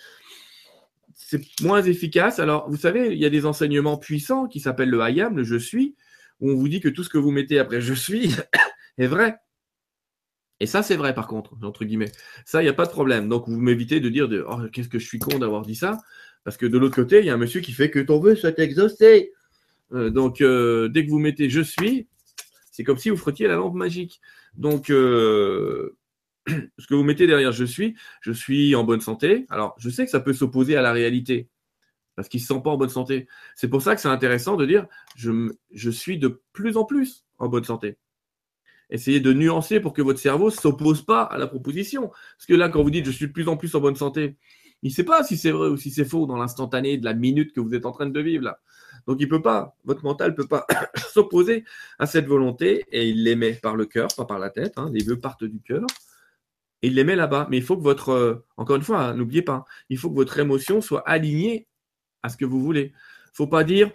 c'est moins efficace. Alors, vous savez, il y a des enseignements puissants qui s'appellent le I le je suis, où on vous dit que tout ce que vous mettez après je suis est vrai. Et ça, c'est vrai, par contre, entre guillemets. Ça, il n'y a pas de problème. Donc, vous m'évitez de dire de, oh, qu'est-ce que je suis con d'avoir dit ça? Parce que de l'autre côté, il y a un monsieur qui fait que ton vœu soit exaucé. Euh, donc, euh, dès que vous mettez je suis, c'est comme si vous frottiez la lampe magique. Donc, euh, ce que vous mettez derrière je suis, je suis en bonne santé. Alors, je sais que ça peut s'opposer à la réalité parce qu'il ne se sent pas en bonne santé. C'est pour ça que c'est intéressant de dire je, suis de plus en plus en bonne santé. Essayez de nuancer pour que votre cerveau ne s'oppose pas à la proposition. Parce que là, quand vous dites je suis de plus en plus en bonne santé, il ne sait pas si c'est vrai ou si c'est faux dans l'instantané de la minute que vous êtes en train de vivre là. Donc il peut pas, votre mental ne peut pas s'opposer à cette volonté et il l'émet par le cœur, pas par la tête. Hein. les vœux partent du cœur et il les met là-bas. Mais il faut que votre, euh, encore une fois, hein, n'oubliez pas, il faut que votre émotion soit alignée à ce que vous voulez. Il faut pas dire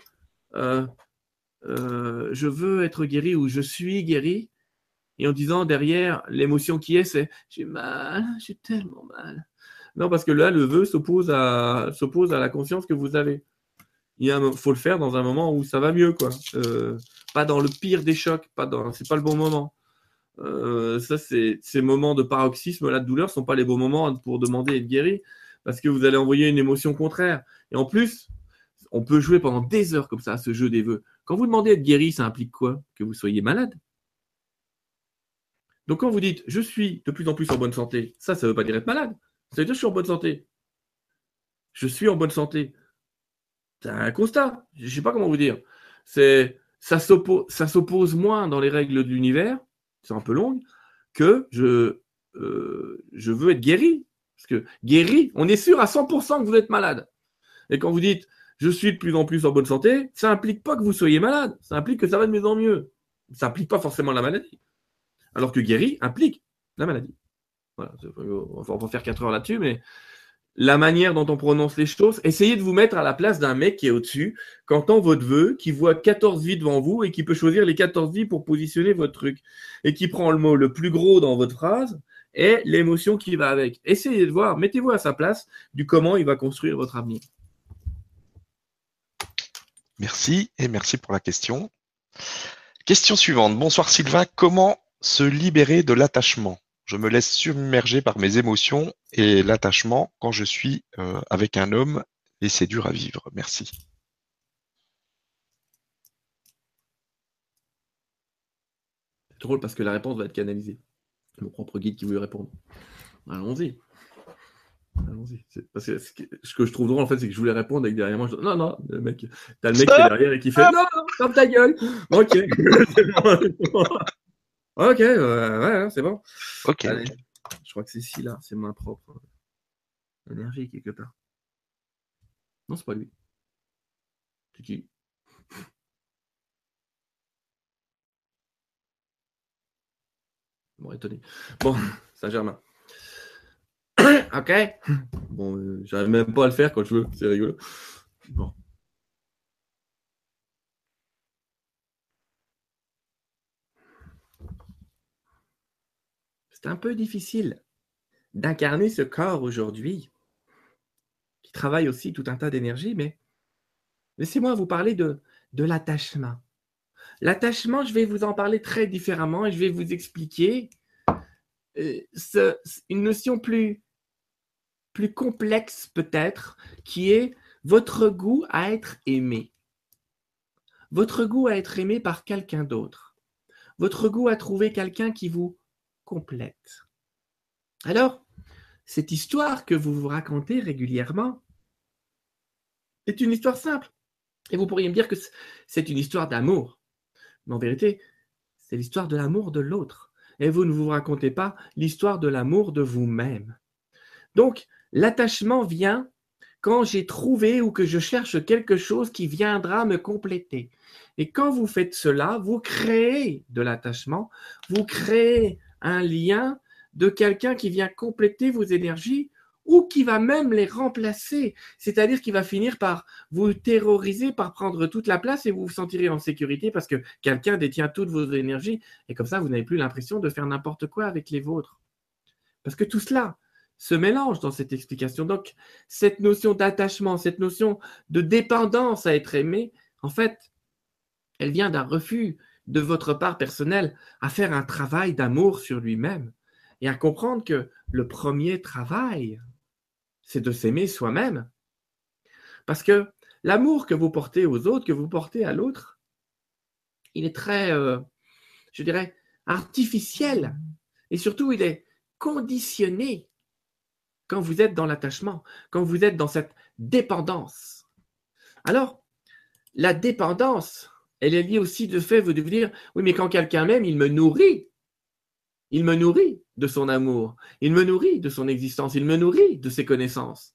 euh, euh, je veux être guéri ou je suis guéri et en disant derrière l'émotion qui est c'est j'ai mal, j'ai tellement mal. Non, parce que là, le vœu s'oppose à, à la conscience que vous avez il faut le faire dans un moment où ça va mieux, quoi. Pas dans le pire des chocs, pas dans, c'est pas le bon moment. Euh, ça, ces moments de paroxysme, là, de douleur, sont pas les bons moments pour demander être guéri, parce que vous allez envoyer une émotion contraire. Et en plus, on peut jouer pendant des heures comme ça, ce jeu des vœux. Quand vous demandez être guéri, ça implique quoi? Que vous soyez malade. Donc quand vous dites je suis de plus en plus en bonne santé, ça, ne veut pas dire être malade. Ça veut dire je suis en bonne santé. Je suis en bonne santé. C'est un constat. Je ne sais pas comment vous dire. Ça s'oppose moins dans les règles de l'univers, c'est un peu long, que je, euh, je veux être guéri. Parce que guéri, on est sûr à 100% que vous êtes malade. Et quand vous dites je suis de plus en plus en bonne santé, ça implique pas que vous soyez malade, ça implique que ça va de mieux en mieux. Ça implique pas forcément la maladie. Alors que guéri implique la maladie. Voilà, on va faire 4 heures là-dessus, mais la manière dont on prononce les choses. Essayez de vous mettre à la place d'un mec qui est au-dessus, qui entend votre vœu, qui voit 14 vies devant vous et qui peut choisir les 14 vies pour positionner votre truc. Et qui prend le mot le plus gros dans votre phrase et l'émotion qui va avec. Essayez de voir, mettez-vous à sa place du comment il va construire votre avenir. Merci et merci pour la question. Question suivante. Bonsoir Sylvain. Comment se libérer de l'attachement? Je me laisse submerger par mes émotions et l'attachement quand je suis euh, avec un homme et c'est dur à vivre. Merci. C'est drôle parce que la réponse va être canalisée. Mon propre guide qui veut répondre. Allons-y. Allons-y. Parce que ce que je trouve drôle, en fait, c'est que je voulais répondre avec derrière moi. Je... Non, non, le mec, t'as le mec qui est derrière et qui fait Non, non, ferme ta gueule. Ok. Ok, ouais, c'est bon. Ok. je crois que c'est ici, là, c'est ma propre énergie quelque part. Non, c'est pas lui. C'est qui? Bon, étonné. Bon, Saint-Germain. ok. Bon, euh, j'arrive même pas à le faire quand je veux, c'est rigolo. Bon. C'est un peu difficile. d'incarner ce corps aujourd'hui, qui travaille aussi tout un tas d'énergie, mais laissez-moi vous parler de, de l'attachement. L'attachement, je vais vous en parler très différemment et je vais vous expliquer euh, une notion plus, plus complexe peut-être, qui est votre goût à être aimé. Votre goût à être aimé par quelqu'un d'autre. Votre goût à trouver quelqu'un qui vous complète. Alors, cette histoire que vous vous racontez régulièrement est une histoire simple. Et vous pourriez me dire que c'est une histoire d'amour. Mais en vérité, c'est l'histoire de l'amour de l'autre. Et vous ne vous racontez pas l'histoire de l'amour de vous-même. Donc, l'attachement vient quand j'ai trouvé ou que je cherche quelque chose qui viendra me compléter. Et quand vous faites cela, vous créez de l'attachement, vous créez un lien de quelqu'un qui vient compléter vos énergies ou qui va même les remplacer, c'est-à-dire qui va finir par vous terroriser, par prendre toute la place et vous vous sentirez en sécurité parce que quelqu'un détient toutes vos énergies et comme ça, vous n'avez plus l'impression de faire n'importe quoi avec les vôtres. Parce que tout cela se mélange dans cette explication. Donc, cette notion d'attachement, cette notion de dépendance à être aimé, en fait, elle vient d'un refus de votre part personnelle à faire un travail d'amour sur lui-même et à comprendre que le premier travail, c'est de s'aimer soi-même. Parce que l'amour que vous portez aux autres, que vous portez à l'autre, il est très, euh, je dirais, artificiel. Et surtout, il est conditionné quand vous êtes dans l'attachement, quand vous êtes dans cette dépendance. Alors, la dépendance, elle est liée aussi de fait, vous dire, oui, mais quand quelqu'un m'aime, il me nourrit. Il me nourrit de son amour, il me nourrit de son existence, il me nourrit de ses connaissances.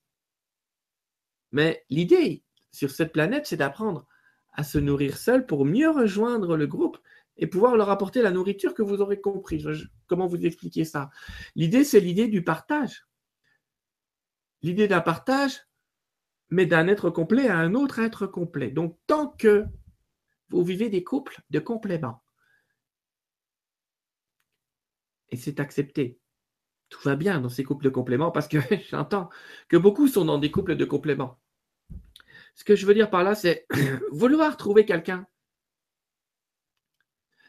Mais l'idée sur cette planète, c'est d'apprendre à se nourrir seul pour mieux rejoindre le groupe et pouvoir leur apporter la nourriture que vous aurez compris. comment vous expliquer ça? L'idée, c'est l'idée du partage. L'idée d'un partage, mais d'un être complet à un autre être complet. Donc, tant que vous vivez des couples de compléments, et c'est accepté. Tout va bien dans ces couples de compléments parce que j'entends que beaucoup sont dans des couples de compléments. Ce que je veux dire par là, c'est vouloir trouver quelqu'un.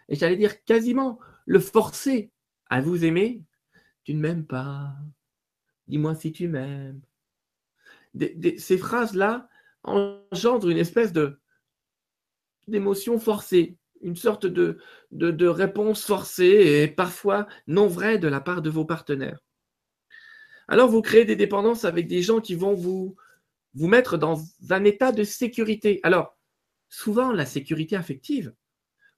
Et j'allais dire quasiment le forcer à vous aimer. Tu ne m'aimes pas. Dis-moi si tu m'aimes. ces phrases-là engendrent une espèce de d'émotion forcée une sorte de, de, réponse forcée et parfois non vraie de la part de vos partenaires. Alors vous créez des dépendances avec des gens qui vont vous, vous mettre dans un état de sécurité. Alors, souvent la sécurité affective,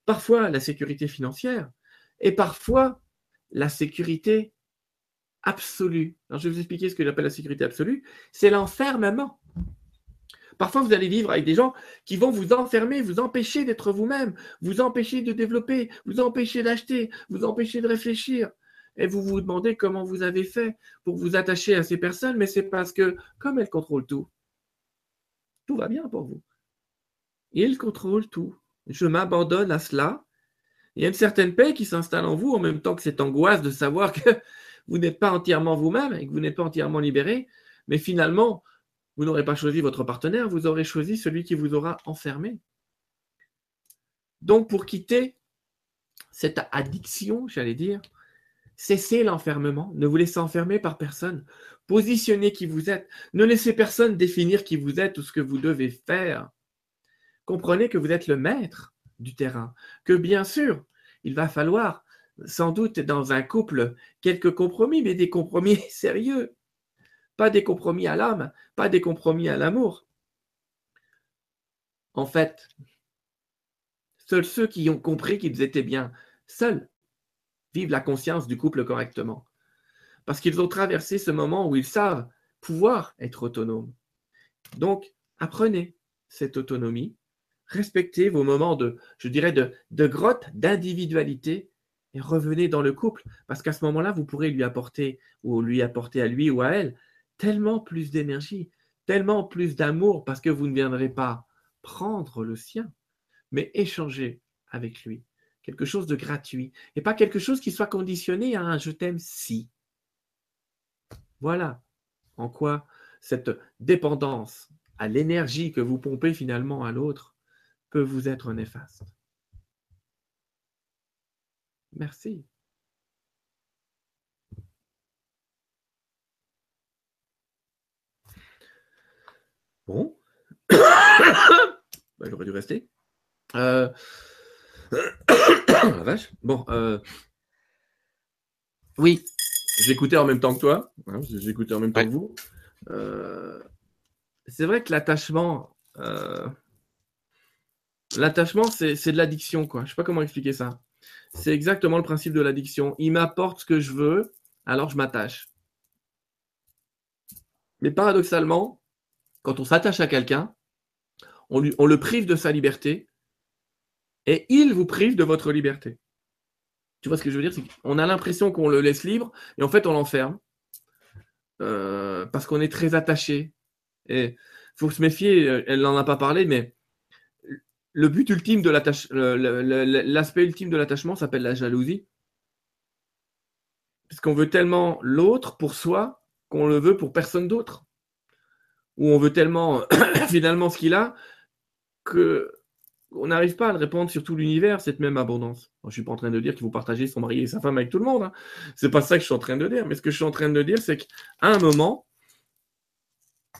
parfois la sécurité financière et parfois la sécurité absolue. Alors, je vais vous expliquer ce que j'appelle la sécurité absolue. C'est l'enfermement. Parfois, vous allez vivre avec des gens qui vont vous enfermer, vous empêcher d'être vous-même, vous empêcher de développer, vous empêcher d'acheter, vous empêcher de réfléchir. Et vous vous demandez comment vous avez fait pour vous attacher à ces personnes, mais c'est parce que, comme elles contrôlent tout, tout va bien pour vous. Ils contrôlent tout. Je m'abandonne à cela. Il y a une certaine paix qui s'installe en vous, en même temps que cette angoisse de savoir que vous n'êtes pas entièrement vous-même et que vous n'êtes pas entièrement libéré. Mais finalement, vous n'aurez pas choisi votre partenaire, vous aurez choisi celui qui vous aura enfermé. Donc pour quitter cette addiction, j'allais dire, cessez l'enfermement, ne vous laissez enfermer par personne, positionnez qui vous êtes, ne laissez personne définir qui vous êtes ou ce que vous devez faire. Comprenez que vous êtes le maître du terrain, que bien sûr, il va falloir sans doute dans un couple quelques compromis, mais des compromis sérieux. Pas des compromis à l'âme, pas des compromis à l'amour. En fait, seuls ceux qui ont compris qu'ils étaient bien seuls vivent la conscience du couple correctement. Parce qu'ils ont traversé ce moment où ils savent pouvoir être autonomes. Donc, apprenez cette autonomie, respectez vos moments de, je dirais, de, de grotte, d'individualité, et revenez dans le couple, parce qu'à ce moment-là, vous pourrez lui apporter, ou lui apporter à lui ou à elle, tellement plus d'énergie, tellement plus d'amour parce que vous ne viendrez pas prendre le sien, mais échanger avec lui. Quelque chose de gratuit et pas quelque chose qui soit conditionné à un je t'aime si. Voilà en quoi cette dépendance à l'énergie que vous pompez finalement à l'autre peut vous être néfaste. Merci. Bon. Bah, j'aurais dû rester. Euh... La vache. Bon. Euh... Oui. J'écoutais en même temps que toi. Hein, J'écoutais en même temps que vous. Euh... C'est vrai que l'attachement. L'attachement, c'est de l'addiction, quoi. Je sais pas comment expliquer ça. C'est exactement le principe de l'addiction. Il m'apporte ce que je veux, alors je m'attache. Mais paradoxalement, quand on s'attache à quelqu'un, on, le prive de sa liberté et il vous prive de votre liberté. Tu vois ce que je veux dire? On a l'impression qu'on le laisse libre et en fait on l'enferme euh, parce qu'on est très attaché. Et faut se méfier, elle n'en a pas parlé, mais le but ultime de l'aspect ultime de l'attachement s'appelle la jalousie. Parce qu'on veut tellement l'autre pour soi qu'on le veut pour personne d'autre où on veut tellement finalement ce qu'il a que on n'arrive pas à le répandre sur tout l'univers, cette même abondance. je ne suis pas en train de dire qu'il faut partager son mari et sa femme avec tout le monde. Hein. Ce n'est pas ça que je suis en train de dire. Mais ce que je suis en train de dire, c'est qu'à un moment,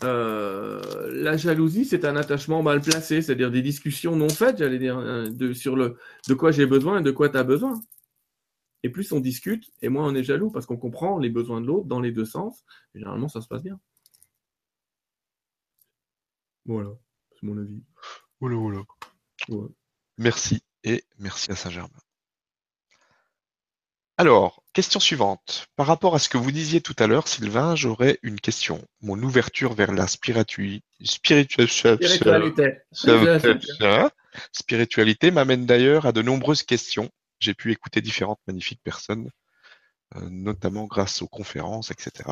euh, la jalousie, c'est un attachement mal placé, c'est-à-dire des discussions non faites, j'allais dire, hein, sur le de quoi j'ai besoin et de quoi tu as besoin. Et plus on discute, et moins on est jaloux, parce qu'on comprend les besoins de l'autre dans les deux sens. généralement, ça se passe bien. Voilà, c'est mon avis. Oula, oula. Merci et merci à Saint-Germain. Alors, question suivante. Par rapport à ce que vous disiez tout à l'heure, Sylvain, j'aurais une question. Mon ouverture vers la spiritualité, spiritualité m'amène d'ailleurs à de nombreuses questions. J'ai pu écouter différentes magnifiques personnes notamment grâce aux conférences, etc.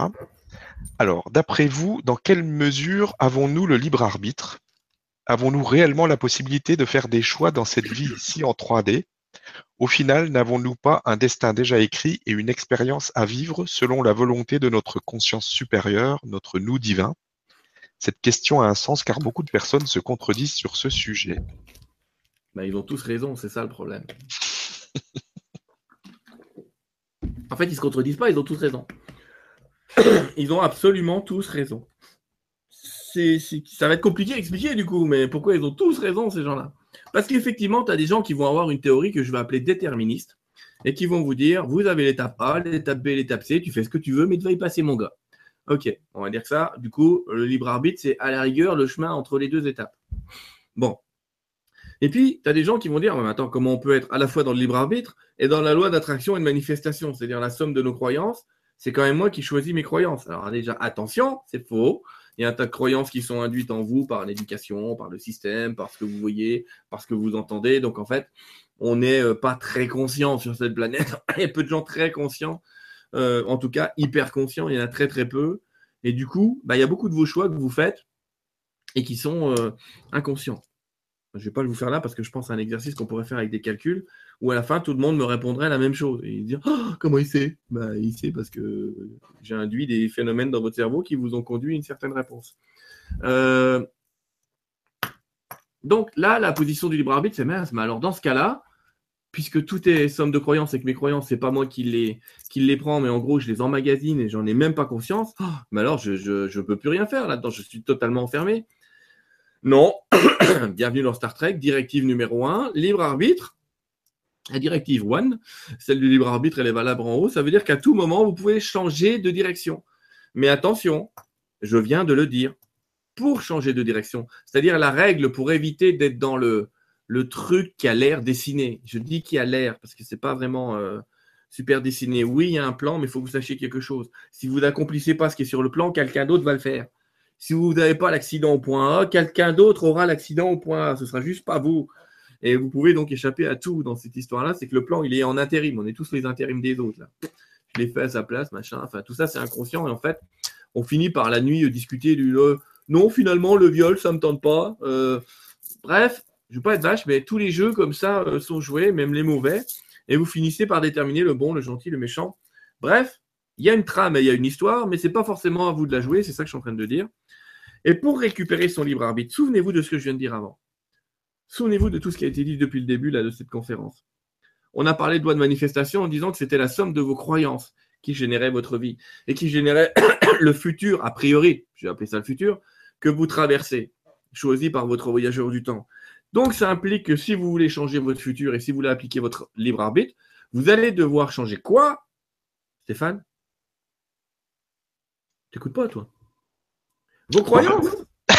Alors, d'après vous, dans quelle mesure avons-nous le libre arbitre? Avons-nous réellement la possibilité de faire des choix dans cette vie ici en 3D Au final, n'avons-nous pas un destin déjà écrit et une expérience à vivre selon la volonté de notre conscience supérieure, notre nous divin? Cette question a un sens car beaucoup de personnes se contredisent sur ce sujet. Ben, ils ont tous raison, c'est ça le problème. En fait, ils se contredisent pas, ils ont tous raison. Ils ont absolument tous raison. ça va être compliqué à expliquer du coup, mais pourquoi ils ont tous raison ces gens-là? Parce qu'effectivement, tu as des gens qui vont avoir une théorie que je vais appeler déterministe et qui vont vous dire vous avez l'étape A, l'étape B, l'étape C, tu fais ce que tu veux, mais tu vas y passer, mon gars. Ok, on va dire que ça, du coup, le libre arbitre, c'est à la rigueur le chemin entre les deux étapes. Bon, et puis, tu as des gens qui vont dire, mais attends, comment on peut être à la fois dans le libre arbitre et dans la loi d'attraction et de manifestation, c'est-à-dire la somme de nos croyances, c'est quand même moi qui choisis mes croyances. Alors déjà, attention, c'est faux. Il y a un tas de croyances qui sont induites en vous par l'éducation, par le système, par ce que vous voyez, par ce que vous entendez. Donc en fait, on n'est euh, pas très conscient sur cette planète. il y a peu de gens très conscients, euh, en tout cas hyper conscients, il y en a très très peu. Et du coup, bah, il y a beaucoup de vos choix que vous faites et qui sont euh, inconscients. Je ne vais pas le vous faire là parce que je pense à un exercice qu'on pourrait faire avec des calculs où à la fin tout le monde me répondrait la même chose et dire oh, comment il sait? Bah, Il sait parce que j'ai induit des phénomènes dans votre cerveau qui vous ont conduit à une certaine réponse. Euh, donc là, la position du libre arbitre, c'est mince. Mais alors dans ce cas-là, puisque tout est somme de croyances et que mes croyances, c'est pas moi qui les, qui les prends, mais en gros, je les emmagasine et j'en ai même pas conscience, oh, mais alors je ne peux plus rien faire là-dedans. Je suis totalement enfermé. Non, bienvenue dans Star Trek, directive numéro 1, libre arbitre. La directive 1, celle du libre arbitre, elle est valable en haut. Ça veut dire qu'à tout moment, vous pouvez changer de direction. Mais attention, je viens de le dire, pour changer de direction. C'est-à-dire la règle pour éviter d'être dans le, truc qui a l'air dessiné. Je dis qui a l'air parce que ce n'est pas vraiment euh, super dessiné. Oui, il y a un plan, mais il faut que vous sachiez quelque chose. Si vous n'accomplissez pas ce qui est sur le plan, quelqu'un d'autre va le faire. Si vous n'avez pas l'accident au point A, quelqu'un d'autre aura l'accident au point A. Ce sera juste pas vous. Et vous pouvez donc échapper à tout dans cette histoire-là. C'est que le plan, il est en intérim. On est tous les intérims des autres. Là. Je l'ai fait à sa place, machin. Enfin, tout ça, c'est inconscient. Et en fait, on finit par la nuit discuter du non, finalement, le viol, ça me tente pas. Euh, bref, je ne veux pas être vache, mais tous les jeux comme ça euh, sont joués, même les mauvais. Et vous finissez par déterminer le bon, le gentil, le méchant. Bref, Il y a une trame et il y a une histoire, mais ce n'est pas forcément à vous de la jouer, c'est ça que je suis en train de dire. Et pour récupérer son libre arbitre, souvenez-vous de ce que je viens de dire avant. Souvenez-vous de tout ce qui a été dit depuis le début là, de cette conférence. On a parlé de loi de manifestation en disant que c'était la somme de vos croyances qui générait votre vie et qui générait le futur, a priori, je vais appeler ça le futur, que vous traversez, choisi par votre voyageur du temps. Donc ça implique que si vous voulez changer votre futur et si vous voulez appliquer votre libre arbitre, vous allez devoir changer quoi Stéphane? T'écoutes pas, toi? Vos croyances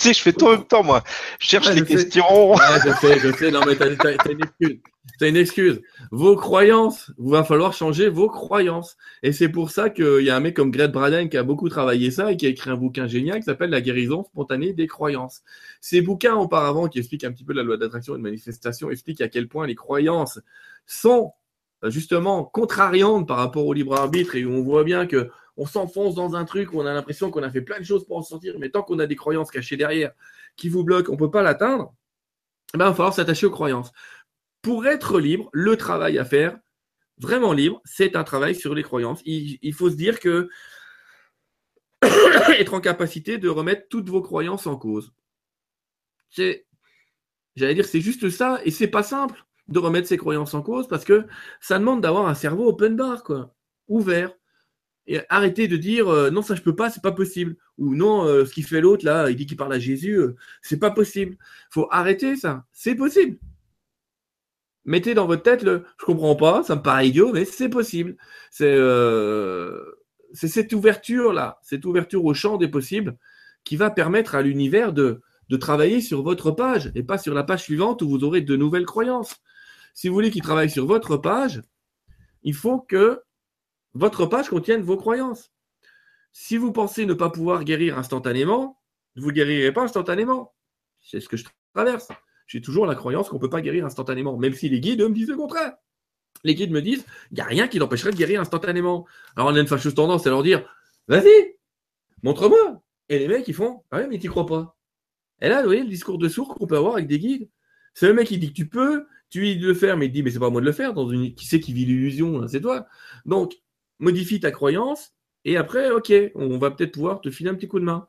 Tu sais, je fais tout en même temps, moi. Je cherche les questions. je sais, je sais. Non, mais t'as une excuse. T'as une excuse. Vos croyances, il va falloir changer vos croyances. Et c'est pour ça qu'il y a un mec comme Greg Braden qui a beaucoup travaillé ça et qui a écrit un bouquin génial qui s'appelle La guérison spontanée des croyances. Ces bouquins, auparavant, qui expliquent un petit peu la loi d'attraction et de manifestation, expliquent à quel point les croyances sont justement contrariantes par rapport au libre arbitre et où on voit bien que on s'enfonce dans un truc où on a l'impression qu'on a fait plein de choses pour en sortir, mais tant qu'on a des croyances cachées derrière qui vous bloquent, on ne peut pas l'atteindre, eh ben, il va falloir s'attacher aux croyances. Pour être libre, le travail à faire, vraiment libre, c'est un travail sur les croyances. Il, faut se dire que être en capacité de remettre toutes vos croyances en cause. C'est, j'allais dire, c'est juste ça, et c'est pas simple de remettre ses croyances en cause parce que ça demande d'avoir un cerveau open bar, quoi, ouvert et arrêtez de dire euh, non ça je peux pas c'est pas possible. Ou non euh, ce qu'il fait l'autre là il dit qu'il parle à Jésus euh, c'est pas possible. Faut arrêter ça. C'est possible. Mettez dans votre tête le je comprends pas ça me paraît idiot mais c'est possible. C'est cette ouverture là cette ouverture au champ des possibles qui va permettre à l'univers de travailler sur votre page et pas sur la page suivante où vous aurez de nouvelles croyances. Si vous voulez qu'il travaille sur votre page il faut que votre page contienne vos croyances. Si vous pensez ne pas pouvoir guérir instantanément, vous ne guérirez pas instantanément. C'est ce que je traverse. J'ai toujours la croyance qu'on ne peut pas guérir instantanément, même si les guides me disent le contraire. Les guides me disent, il n'y a rien qui l'empêcherait de guérir instantanément. Alors on a une fâcheuse tendance à leur dire, vas-y, montre-moi. Et les mecs, ils font, ah ouais, mais tu crois pas. Et là, vous voyez le discours de sourd qu'on peut avoir avec des guides. C'est le mec qui dit que tu peux, tu lui de le faire, mais il dit, mais c'est pas à moi de le faire. Dans une... Qui c'est qui vit l'illusion C'est toi. Donc, modifie ta croyance, et après, ok, on va peut-être pouvoir te filer un petit coup de main.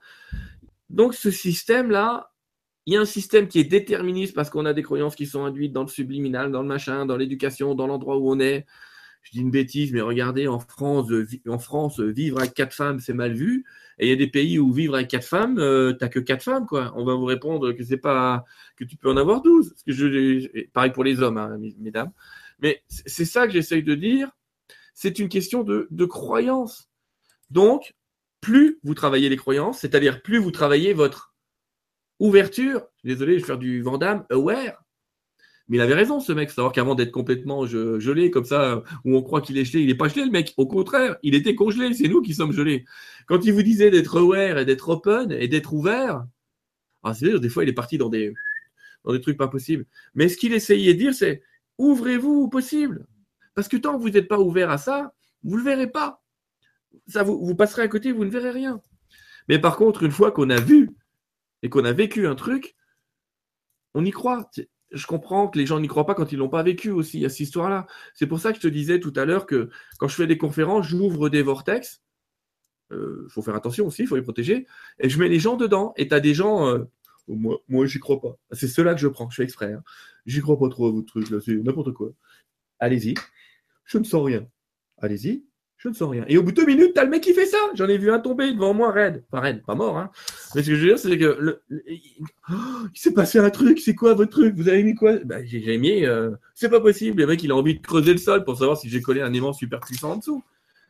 Donc ce système-là, il y a un système qui est déterministe parce qu'on a des croyances qui sont induites dans le subliminal, dans le machin, dans l'éducation, dans l'endroit où on est. Je dis une bêtise, mais regardez, en France, en France vivre avec quatre femmes, c'est mal vu. Et il y a des pays où vivre avec quatre femmes, euh, t'as que quatre femmes, quoi. On va vous répondre que c'est pas que tu peux en avoir douze. pareil pour les hommes, hein, mesdames. Mais c'est ça que j'essaye de dire c'est une question de, croyance. Donc, plus vous travaillez les croyances, c'est-à-dire plus vous travaillez votre ouverture, désolé, je vais faire du Vandame, aware. Mais il avait raison, ce mec, savoir qu'avant d'être complètement gelé, comme ça, où on croit qu'il est gelé, il n'est pas gelé, le mec. Au contraire, il était congelé, c'est nous qui sommes gelés. Quand il vous disait d'être aware et d'être open et d'être ouvert, ah, c'est des fois, il est parti dans des, dans des trucs pas possibles. Mais ce qu'il essayait de dire, c'est ouvrez-vous au possible. Parce que tant que vous n'êtes pas ouvert à ça, vous ne le verrez pas. Ça, vous, passerez à côté, vous ne verrez rien. Mais par contre, une fois qu'on a vu et qu'on a vécu un truc, on y croit. Je comprends que les gens n'y croient pas quand ils l'ont pas vécu aussi, à cette histoire-là. C'est pour ça que je te disais tout à l'heure que quand je fais des conférences, j'ouvre des vortex. Il euh, faut faire attention aussi, il faut les protéger. Et je mets les gens dedans. Et tu as des gens. Euh, moi, moi j'y crois pas. C'est ceux-là que je prends, je fais exprès. Hein. J'y crois pas trop à votre truc, là, c'est n'importe quoi. Allez-y je ne sens rien. Allez-y, je ne sens rien. Et au bout de deux minutes, t'as le mec qui fait ça. J'en ai vu un tomber devant moi, raide. Pas raide, pas mort. Hein. Mais ce que je veux dire, c'est que oh, il s'est passé un truc. C'est quoi votre truc? Vous avez mis quoi? Bah, J'ai mis. Euh, c'est pas possible. Le mec, il a envie de creuser le sol pour savoir si j'ai collé un aimant super puissant en dessous.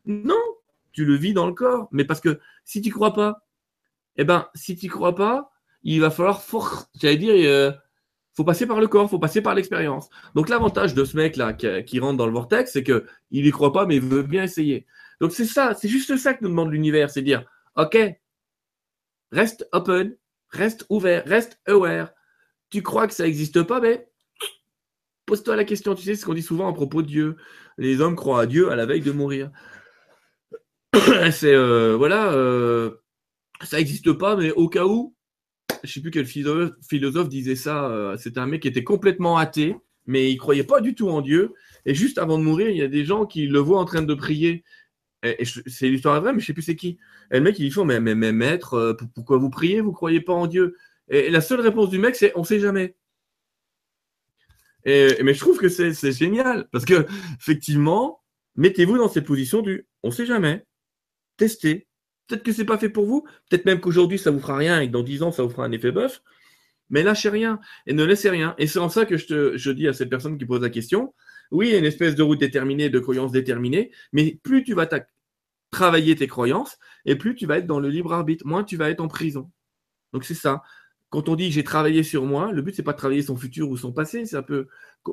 Non, tu le vis dans le corps. Mais parce que si tu crois pas, eh ben, si tu crois pas, il va falloir, j'allais dire, euh, faut passer par le corps, faut passer par l'expérience. Donc l'avantage de ce mec là qui, rentre dans le vortex, c'est que il croit pas, mais il veut bien essayer. Donc c'est ça, c'est juste ça que nous demande l'univers, c'est dire, ok, reste open, reste ouvert, reste aware. Tu crois que ça n'existe pas, mais pose-toi la question. Tu sais ce qu'on dit souvent à propos de Dieu. Les hommes croient à Dieu à la veille de mourir. c'est euh, voilà, euh, ça n'existe pas, mais au cas où, je sais plus quel philosophe, disait ça. Euh, c'était un mec qui était complètement athée, mais il croyait pas du tout en Dieu. Et juste avant de mourir, il y a des gens qui le voient en train de prier et, c'est l'histoire vraie, mais je sais plus c'est qui. Et le mec, il dit mais, mais, maître, euh, pourquoi vous priez? Vous croyez pas en Dieu? Et, la seule réponse du mec, c'est on sait jamais. Mais je trouve que c'est génial parce que effectivement, mettez-vous dans cette position du on sait jamais. Testez. Peut-être que c'est pas fait pour vous. Peut-être même qu'aujourd'hui ça vous fera rien et que dans dix ans ça vous fera un effet bœuf. Mais lâchez rien et ne laissez rien. Et c'est en ça que je, je dis à cette personne qui pose la question oui, il y a une espèce de route déterminée, de croyances déterminées, mais plus tu vas travailler tes croyances, et plus tu vas être dans le libre arbitre, moins tu vas être en prison. Donc c'est ça. Quand on dit j'ai travaillé sur moi, le but c'est pas de travailler son futur ou son passé, c'est un peu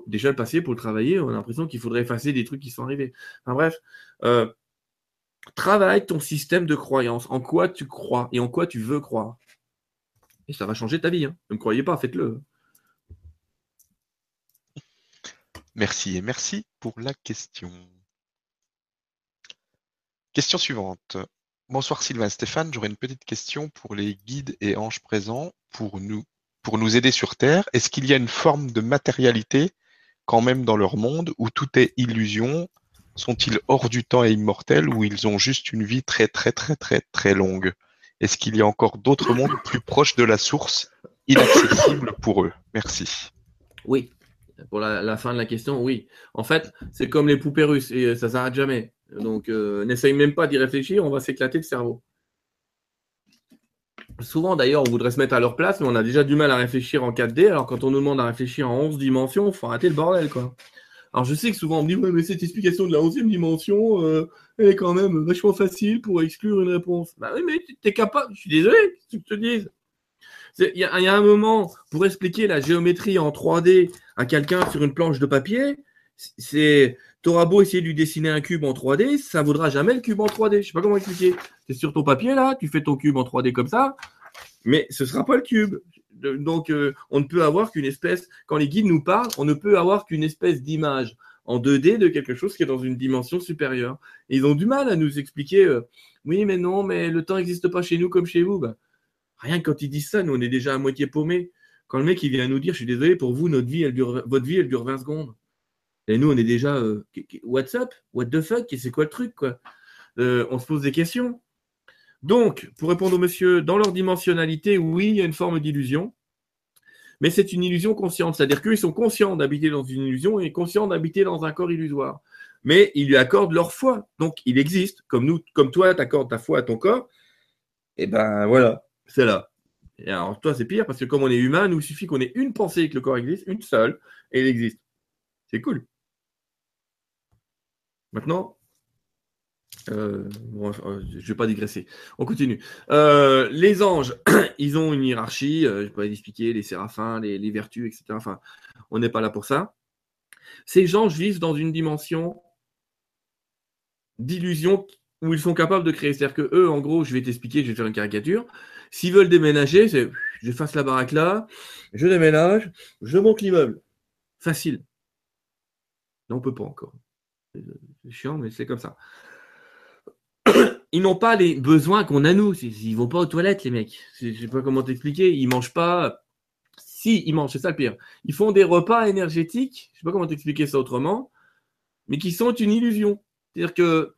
déjà le passé pour le travailler, on a l'impression qu'il faudrait effacer des trucs qui sont arrivés. Enfin bref, euh, travaille ton système de croyance, en quoi tu crois et en quoi tu veux croire? Et ça va changer ta vie. Hein. Ne me croyez pas, faites-le. Merci et merci pour la question. Question suivante. Bonsoir Sylvain Stéphane, j'aurais une petite question pour les guides et anges présents pour nous, pour nous aider sur Terre. Est-ce qu'il y a une forme de matérialité quand même dans leur monde où tout est illusion Sont-ils hors du temps et immortels ou ils ont juste une vie très très très très très longue? Est-ce qu'il y a encore d'autres mondes plus proches de la source, inaccessibles pour eux? Merci. Oui, pour la, fin de la question, oui. En fait, c'est comme les poupées russes et ça s'arrête jamais. Donc, euh, n'essaye même pas d'y réfléchir, on va s'éclater le cerveau. Souvent, d'ailleurs, on voudrait se mettre à leur place, mais on a déjà du mal à réfléchir en 4D. Alors, quand on nous demande à réfléchir en 11 dimensions, faut arrêter le bordel, quoi. Alors, je sais que souvent, on me dit, ouais, mais cette explication de la 11e dimension, euh, elle est quand même vachement facile pour exclure une réponse. Bah oui, mais tu es capable. Je suis désolé, ce que je te dis. Il y, a un moment, pour expliquer la géométrie en 3D à quelqu'un sur une planche de papier, c'est T'auras beau essayer de lui dessiner un cube en 3D, ça ne vaudra jamais le cube en 3D. Je sais pas comment expliquer. C'est sur ton papier là, tu fais ton cube en 3D comme ça, mais ce ne sera pas le cube. Donc, euh, on ne peut avoir qu'une espèce, quand les guides nous parlent, on ne peut avoir qu'une espèce d'image en 2D de quelque chose qui est dans une dimension supérieure. ils ont du mal à nous expliquer, euh, oui, mais non, mais le temps n'existe pas chez nous comme chez vous. Ben, Rien que quand ils disent ça, nous, on est déjà à moitié paumés. Quand le mec, il vient nous dire, je suis désolé, pour vous, notre vie, elle dure, votre vie, elle dure 20 secondes. Et nous, on est déjà, euh, what's up? What the fuck? C'est quoi le truc, quoi? Euh, on se pose des questions. Donc, pour répondre au monsieur, dans leur dimensionnalité, oui, il y a une forme d'illusion. Mais c'est une illusion consciente. C'est-à-dire qu'ils sont conscients d'habiter dans une illusion et conscients d'habiter dans un corps illusoire. Mais ils lui accordent leur foi. Donc, il existe. Comme nous, comme toi, tu accordes ta foi à ton corps. Et ben voilà c'est là. Et alors, toi, c'est pire parce que comme on est humain, il nous suffit qu'on ait une pensée que le corps existe, une seule, et il existe. C'est cool. Maintenant, euh, je ne vais pas digresser. On continue. Euh, les anges, ils ont une hiérarchie. Euh, je ne pas expliquer les séraphins, les, vertus, etc. Enfin, on n'est pas là pour ça. Ces anges vivent dans une dimension d'illusion où ils sont capables de créer. C'est-à-dire que eux, en gros, je vais t'expliquer, je vais faire une caricature. S'ils veulent déménager, c'est j'efface la baraque là, je déménage, je monte l'immeuble. Facile. Non, on peut pas encore. C'est chiant, mais c'est comme ça. Ils n'ont pas les besoins qu'on a nous. Ils vont pas aux toilettes, les mecs. Je sais pas comment t'expliquer. Ils mangent pas. Si, ils mangent, c'est ça le pire. Ils font des repas énergétiques. Je sais pas comment t'expliquer ça autrement, mais qui sont une illusion. C'est-à-dire que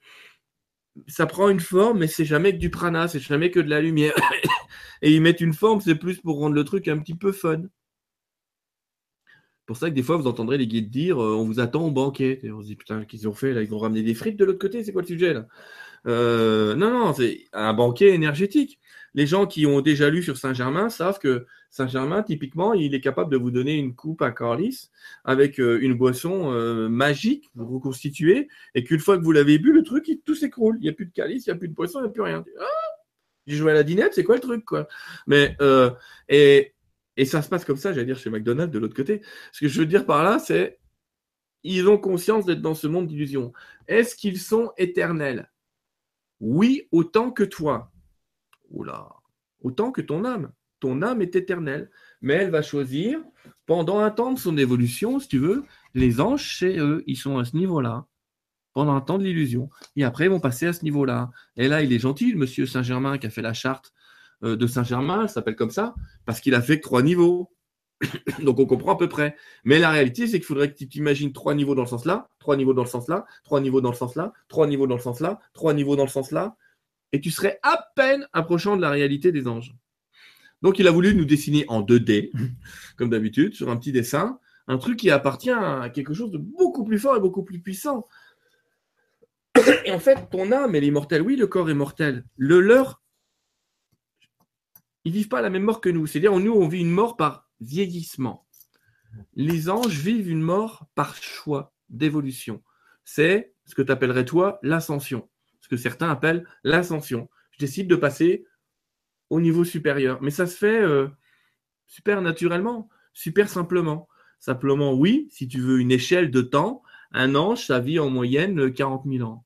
ça prend une forme, mais c'est jamais que du prana, c'est jamais que de la lumière. Et ils mettent une forme, c'est plus pour rendre le truc un petit peu fun. pour ça que des fois, vous entendrez les guides dire euh, on vous attend au banquet. Et on se dit putain, qu'ils ont fait là? Ils ont ramené des frites de l'autre côté, c'est quoi le sujet là? Euh, Non, non, c'est un banquet énergétique. Les gens qui ont déjà lu sur Saint-Germain savent que Saint-Germain, typiquement, il est capable de vous donner une coupe à Carlis avec euh, une boisson magique, vous reconstituez, et qu'une fois que vous l'avez bu, le truc, tout s'écroule. Il n'y a plus de calice, il n'y a plus de boisson, il n'y a plus rien. Ah j'ai joué à la dinette, c'est quoi le truc, quoi? Mais, euh, et, ça se passe comme ça, j'allais dire, chez McDonald's de l'autre côté. Ce que je veux dire par là, c'est ils ont conscience d'être dans ce monde d'illusions. Est-ce qu'ils sont éternels? Oui, autant que toi. Oula, autant que ton âme. Ton âme est éternelle, mais elle va choisir, pendant un temps de son évolution, si tu veux, les anges chez eux, ils sont à ce niveau-là pendant un temps de l'illusion. Et après, ils vont passer à ce niveau-là. Et là, il est gentil, le monsieur Saint-Germain qui a fait la charte euh, de Saint-Germain, elle s'appelle comme ça, parce qu'il a fait que trois niveaux. Donc on comprend à peu près. Mais la réalité, c'est qu'il faudrait que tu t'imagines trois niveaux dans le sens là, trois niveaux dans le sens là, trois niveaux dans le sens là, trois niveaux dans le sens là, trois niveaux dans le sens là, et tu serais à peine approchant de la réalité des anges. Donc il a voulu nous dessiner en 2D, comme d'habitude, sur un petit dessin, un truc qui appartient à quelque chose de beaucoup plus fort et beaucoup plus puissant. Et en fait, ton âme, est immortelle. Oui, le corps est mortel. Le leur, ils vivent pas la même mort que nous. C'est-à-dire, nous, on vit une mort par vieillissement. Les anges vivent une mort par choix d'évolution. C'est ce que tu appellerais toi l'ascension. Ce que certains appellent l'ascension. Je décide de passer au niveau supérieur. Mais ça se fait euh, super naturellement, super simplement. Simplement, oui, si tu veux une échelle de temps, un ange, ça vit en moyenne 40 000 ans.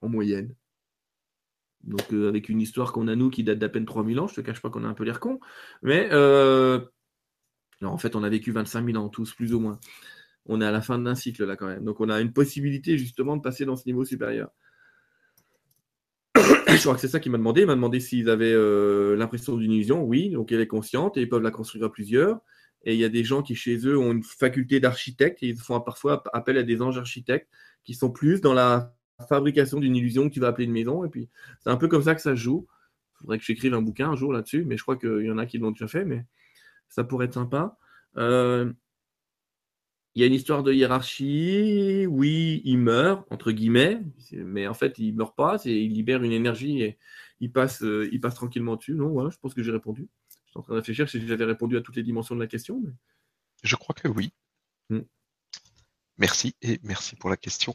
En moyenne. Donc, euh, avec une histoire qu'on a, nous, qui date d'à peine 3000 ans, je te cache pas qu'on a un peu l'air con. Mais, euh, en fait, on a vécu 25 000 ans, tous, plus ou moins. On est à la fin d'un cycle, là, quand même. Donc, on a une possibilité, justement, de passer dans ce niveau supérieur. je crois que c'est ça qu'il m'a demandé. Il m'a demandé s'ils avaient euh, l'impression d'une illusion. Oui, donc elle est consciente et ils peuvent la construire à plusieurs. Et il y a des gens qui, chez eux, ont une faculté d'architecte et ils font parfois appel à des anges architectes qui sont plus dans la fabrication d'une illusion que tu vas appeler une maison. Et puis, c'est un peu comme ça que ça se joue. Il faudrait que j'écrive un bouquin un jour là-dessus, mais je crois qu'il y en a qui l'ont déjà fait, mais ça pourrait être sympa. Euh, il y a une histoire de hiérarchie. Oui, il meurt, entre guillemets, mais en fait, il meurt pas. Il libère une énergie et il passe, euh, il passe tranquillement dessus. Non, voilà, je pense que j'ai répondu. Je suis en train de réfléchir si j'avais répondu à toutes les dimensions de la question. Je crois que oui. Hmm. Merci et merci pour la question.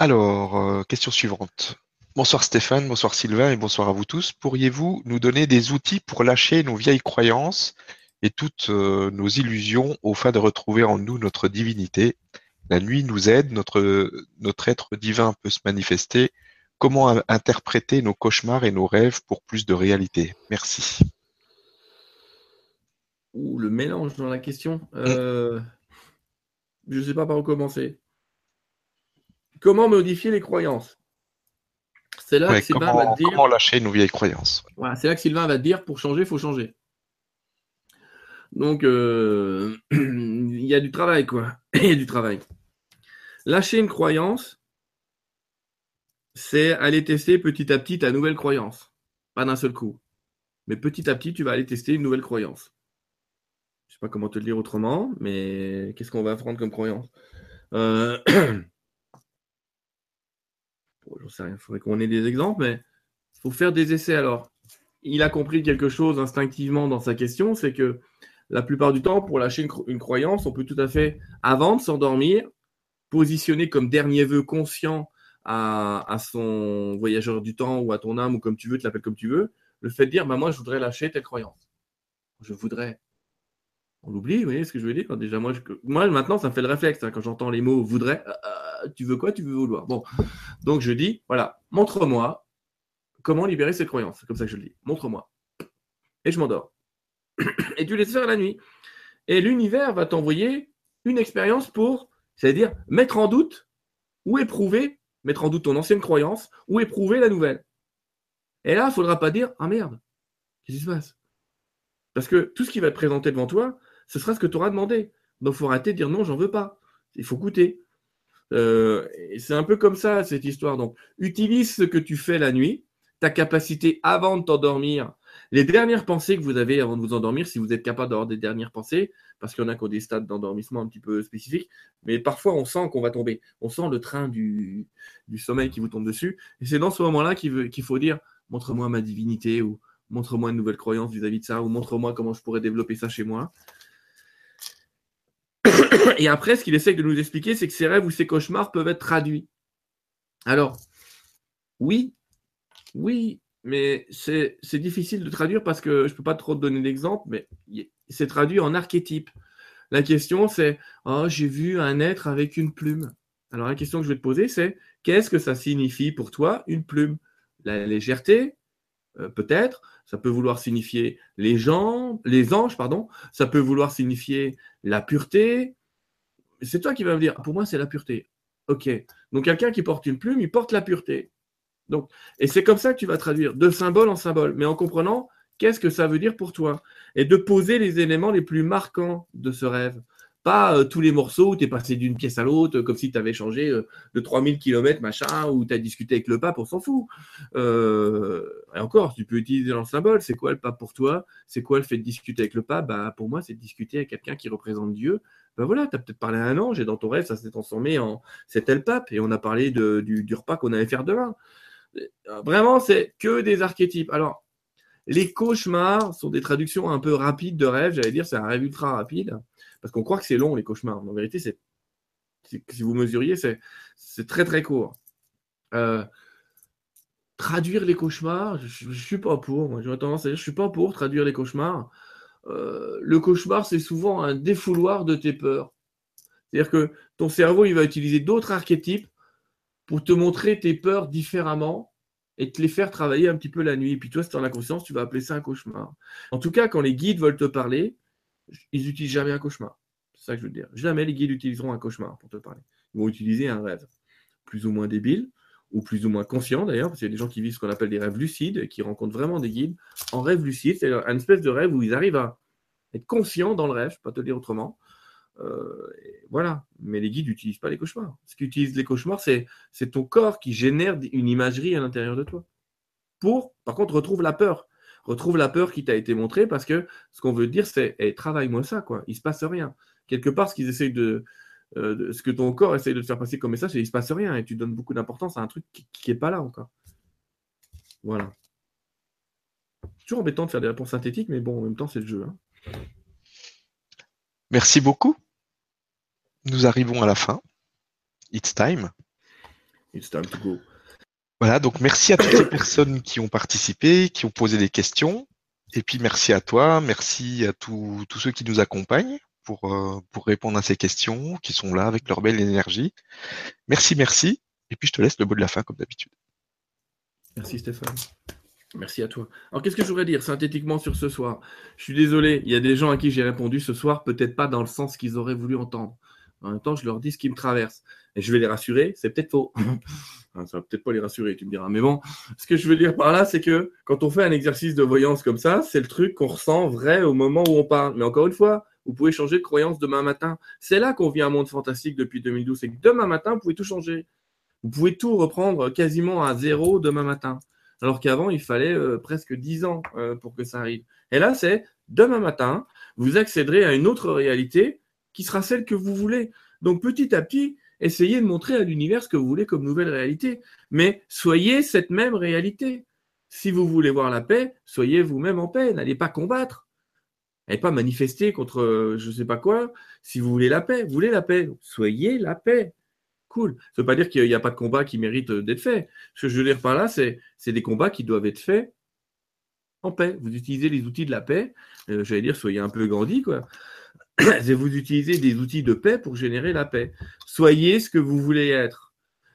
Alors, euh, question suivante. Bonsoir Stéphane, bonsoir Sylvain et bonsoir à vous tous. Pourriez-vous nous donner des outils pour lâcher nos vieilles croyances et toutes euh, nos illusions au fin de retrouver en nous notre divinité? La nuit nous aide, notre, notre être divin peut se manifester. Comment interpréter nos cauchemars et nos rêves pour plus de réalité? Merci. Ou le mélange dans la question. Euh, je ne sais pas par où commencer. Comment modifier les croyances? C'est là que Sylvain va te dire. Comment lâcher nos vieilles croyances? Voilà, C'est là que Sylvain va te dire pour changer, il faut changer. Donc, euh, il y a du travail, quoi. Il y a du travail. Lâcher une croyance, c'est aller tester petit à petit ta nouvelle croyance. Pas d'un seul coup. Mais petit à petit, tu vas aller tester une nouvelle croyance. Je ne sais pas comment te le dire autrement, mais qu'est-ce qu'on va apprendre comme croyance? Euh... bon, sais rien, il faudrait qu'on ait des exemples, mais il faut faire des essais alors. Il a compris quelque chose instinctivement dans sa question, c'est que la plupart du temps, pour lâcher une, croyance, on peut tout à fait, avant de s'endormir, positionner comme dernier vœu conscient à, son voyageur du temps ou à ton âme ou comme tu veux, tu l'appelles comme tu veux, le fait de dire, bah, moi, je voudrais lâcher telle croyance. Je voudrais. On l'oublie, vous voyez ce que je veux dire? Déjà, moi, moi, maintenant, ça me fait le réflexe. Hein, quand j'entends les mots voudrais, euh, euh, tu veux quoi Tu veux vouloir. Bon, donc je dis, voilà, montre-moi comment libérer cette croyance. C'est comme ça que je le dis. Montre-moi. Et je m'endors et tu laisses faire la nuit. Et l'univers va t'envoyer une expérience pour, c'est-à-dire mettre en doute ou éprouver, mettre en doute ton ancienne croyance ou éprouver la nouvelle. Et là, il ne faudra pas dire Ah merde, qu'est-ce qui se passe? Parce que tout ce qui va te présenter devant toi, ce sera ce que tu auras demandé. Donc il faut arrêter de dire non, j'en veux pas. Il faut goûter. Euh, c'est un peu comme ça cette histoire. Donc utilise ce que tu fais la nuit, ta capacité avant de t'endormir les dernières pensées que vous avez avant de vous endormir, si vous êtes capable d'avoir des dernières pensées, parce qu'il y en a qui ont des stades d'endormissement un petit peu spécifiques, mais parfois on sent qu'on va tomber. On sent le train du, sommeil qui vous tombe dessus. Et c'est dans ce moment-là qu'il faut dire montre-moi ma divinité ou montre-moi une nouvelle croyance vis-à-vis de ça ou montre-moi comment je pourrais développer ça chez moi. Et après, ce qu'il essaye de nous expliquer, c'est que ces rêves ou ces cauchemars peuvent être traduits. Alors, oui, oui, mais c'est difficile de traduire parce que je ne peux pas trop te donner d'exemple, mais c'est traduit en archétype. La question, c'est Oh, j'ai vu un être avec une plume. Alors, la question que je vais te poser, c'est Qu'est-ce que ça signifie pour toi une plume? La légèreté, euh, peut-être. Ça peut vouloir signifier les gens, les anges, pardon. Ça peut vouloir signifier la pureté. C'est toi qui vas me dire Pour moi, c'est la pureté. Ok. Donc, quelqu'un qui porte une plume, il porte la pureté. Donc, et c'est comme ça que tu vas traduire de symbole en symbole, mais en comprenant qu'est-ce que ça veut dire pour toi Et de poser les éléments les plus marquants de ce rêve. Pas euh, tous les morceaux où tu es passé d'une pièce à l'autre, comme si tu avais changé euh, de 3000 km, machin, ou tu as discuté avec le pape, on s'en fout. Euh, et encore, tu peux utiliser le symbole. C'est quoi le pape pour toi? C'est quoi le fait de discuter avec le pape? Bah, Pour moi, c'est discuter avec quelqu'un qui représente Dieu. Ben voilà, tu as peut-être parlé à un ange et dans ton rêve, ça s'est transformé en c'était le pape et on a parlé du, du repas qu'on allait faire demain. Vraiment, c'est que des archétypes. Alors, les cauchemars sont des traductions un peu rapides de rêve. J'allais dire, c'est un rêve ultra rapide. Parce qu'on croit que c'est long, les cauchemars. En vérité, c'est si vous mesuriez, c'est très très court. Euh, traduire les cauchemars, je ne suis pas pour. J'aurais tendance à dire, je suis pas pour traduire les cauchemars. Euh, le cauchemar, c'est souvent un défouloir de tes peurs. C'est-à-dire que ton cerveau, il va utiliser d'autres archétypes pour te montrer tes peurs différemment et te les faire travailler un petit peu la nuit. Et puis toi, si tu en as conscience, tu vas appeler ça un cauchemar. En tout cas, quand les guides veulent te parler, ils n'utilisent jamais un cauchemar. C'est ça que je veux dire. Jamais les guides utiliseront un cauchemar pour te parler. Ils vont utiliser un rêve plus ou moins débile, ou plus ou moins conscient d'ailleurs, parce qu'il y a des gens qui vivent ce qu'on appelle des rêves lucides, qui rencontrent vraiment des guides en rêve lucide. C'est une espèce de rêve où ils arrivent à être conscients dans le rêve, je ne peux pas te dire autrement. Euh, voilà. Mais les guides n'utilisent pas les cauchemars. Ce qu'utilisent les cauchemars, c'est ton corps qui génère une imagerie à l'intérieur de toi. Pour, par contre, retrouve la peur retrouve la peur qui t'a été montrée parce que ce qu'on veut dire, c'est hey, travaille-moi ça, quoi. Il se passe rien. Quelque part, ce qu'ils essayent de, euh, ce que ton corps essaye de te faire passer comme message, c'est il se passe rien et tu donnes beaucoup d'importance à un truc qui n'est pas là encore. Voilà. Toujours embêtant de faire des réponses synthétiques, mais bon, en même temps, c'est le jeu. Hein. Merci beaucoup. Nous arrivons à la fin. It's time. It's time to go. Voilà, donc merci à toutes les personnes qui ont participé, qui ont posé des questions. Et puis merci à toi, merci à tous ceux qui nous accompagnent pour, euh, pour répondre à ces questions, qui sont là avec leur belle énergie. Merci, merci. Et puis je te laisse le mot de la fin comme d'habitude. Merci Stéphane. Merci à toi. Alors qu'est-ce que je voudrais dire synthétiquement sur ce soir? Je suis désolé, il y a des gens à qui j'ai répondu ce soir, peut-être pas dans le sens qu'ils auraient voulu entendre. En même temps, je leur dis ce qui me traverse. Et je vais les rassurer, c'est peut-être faux. Ça va peut-être pas les rassurer, tu me diras. Mais bon, ce que je veux dire par là, c'est que quand on fait un exercice de voyance comme ça, c'est le truc qu'on ressent vrai au moment où on parle. Mais encore une fois, vous pouvez changer de croyance demain matin. C'est là qu'on vit un monde fantastique depuis 2012. C'est que demain matin, vous pouvez tout changer. Vous pouvez tout reprendre quasiment à zéro demain matin. Alors qu'avant, il fallait euh, presque dix ans euh, pour que ça arrive. Et là, c'est demain matin, vous accéderez à une autre réalité qui sera celle que vous voulez. Donc petit à petit, essayez de montrer à l'univers ce que vous voulez comme nouvelle réalité. Mais soyez cette même réalité. Si vous voulez voir la paix, soyez vous-même en paix. N'allez pas combattre. N'allez pas manifester contre euh, je ne sais pas quoi. Si vous voulez la paix, vous voulez la paix. Soyez la paix. Cool. Ça ne veut pas dire qu'il n'y a pas de combat qui mérite d'être fait. Ce que je veux dire par là, c'est des combats qui doivent être faits en paix. Vous utilisez les outils de la paix. Euh, j'allais dire, soyez un peu grandi, quoi. et vous utilisez des outils de paix pour générer la paix. Soyez ce que vous voulez être.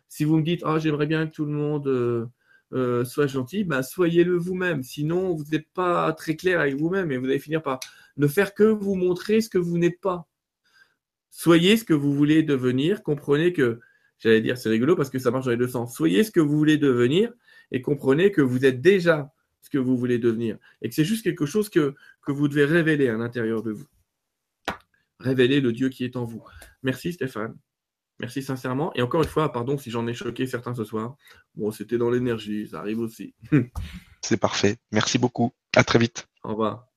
Si vous me dites, oh, j'aimerais bien que tout le monde euh, euh, soit gentil, ben, soyez-le vous-même. Sinon, vous n'êtes pas très clair avec vous-même et vous allez finir par ne faire que vous montrer ce que vous n'êtes pas. Soyez ce que vous voulez devenir. Comprenez que, j'allais dire, c'est rigolo parce que ça marche dans les deux sens. Soyez ce que vous voulez devenir et comprenez que vous êtes déjà ce que vous voulez devenir et que c'est juste quelque chose que, que vous devez révéler à l'intérieur de vous révéler le Dieu qui est en vous. Merci Stéphane. Merci sincèrement. Et encore une fois, pardon si j'en ai choqué certains ce soir. Bon, c'était dans l'énergie, ça arrive aussi. C'est parfait. Merci beaucoup. À très vite. Au revoir.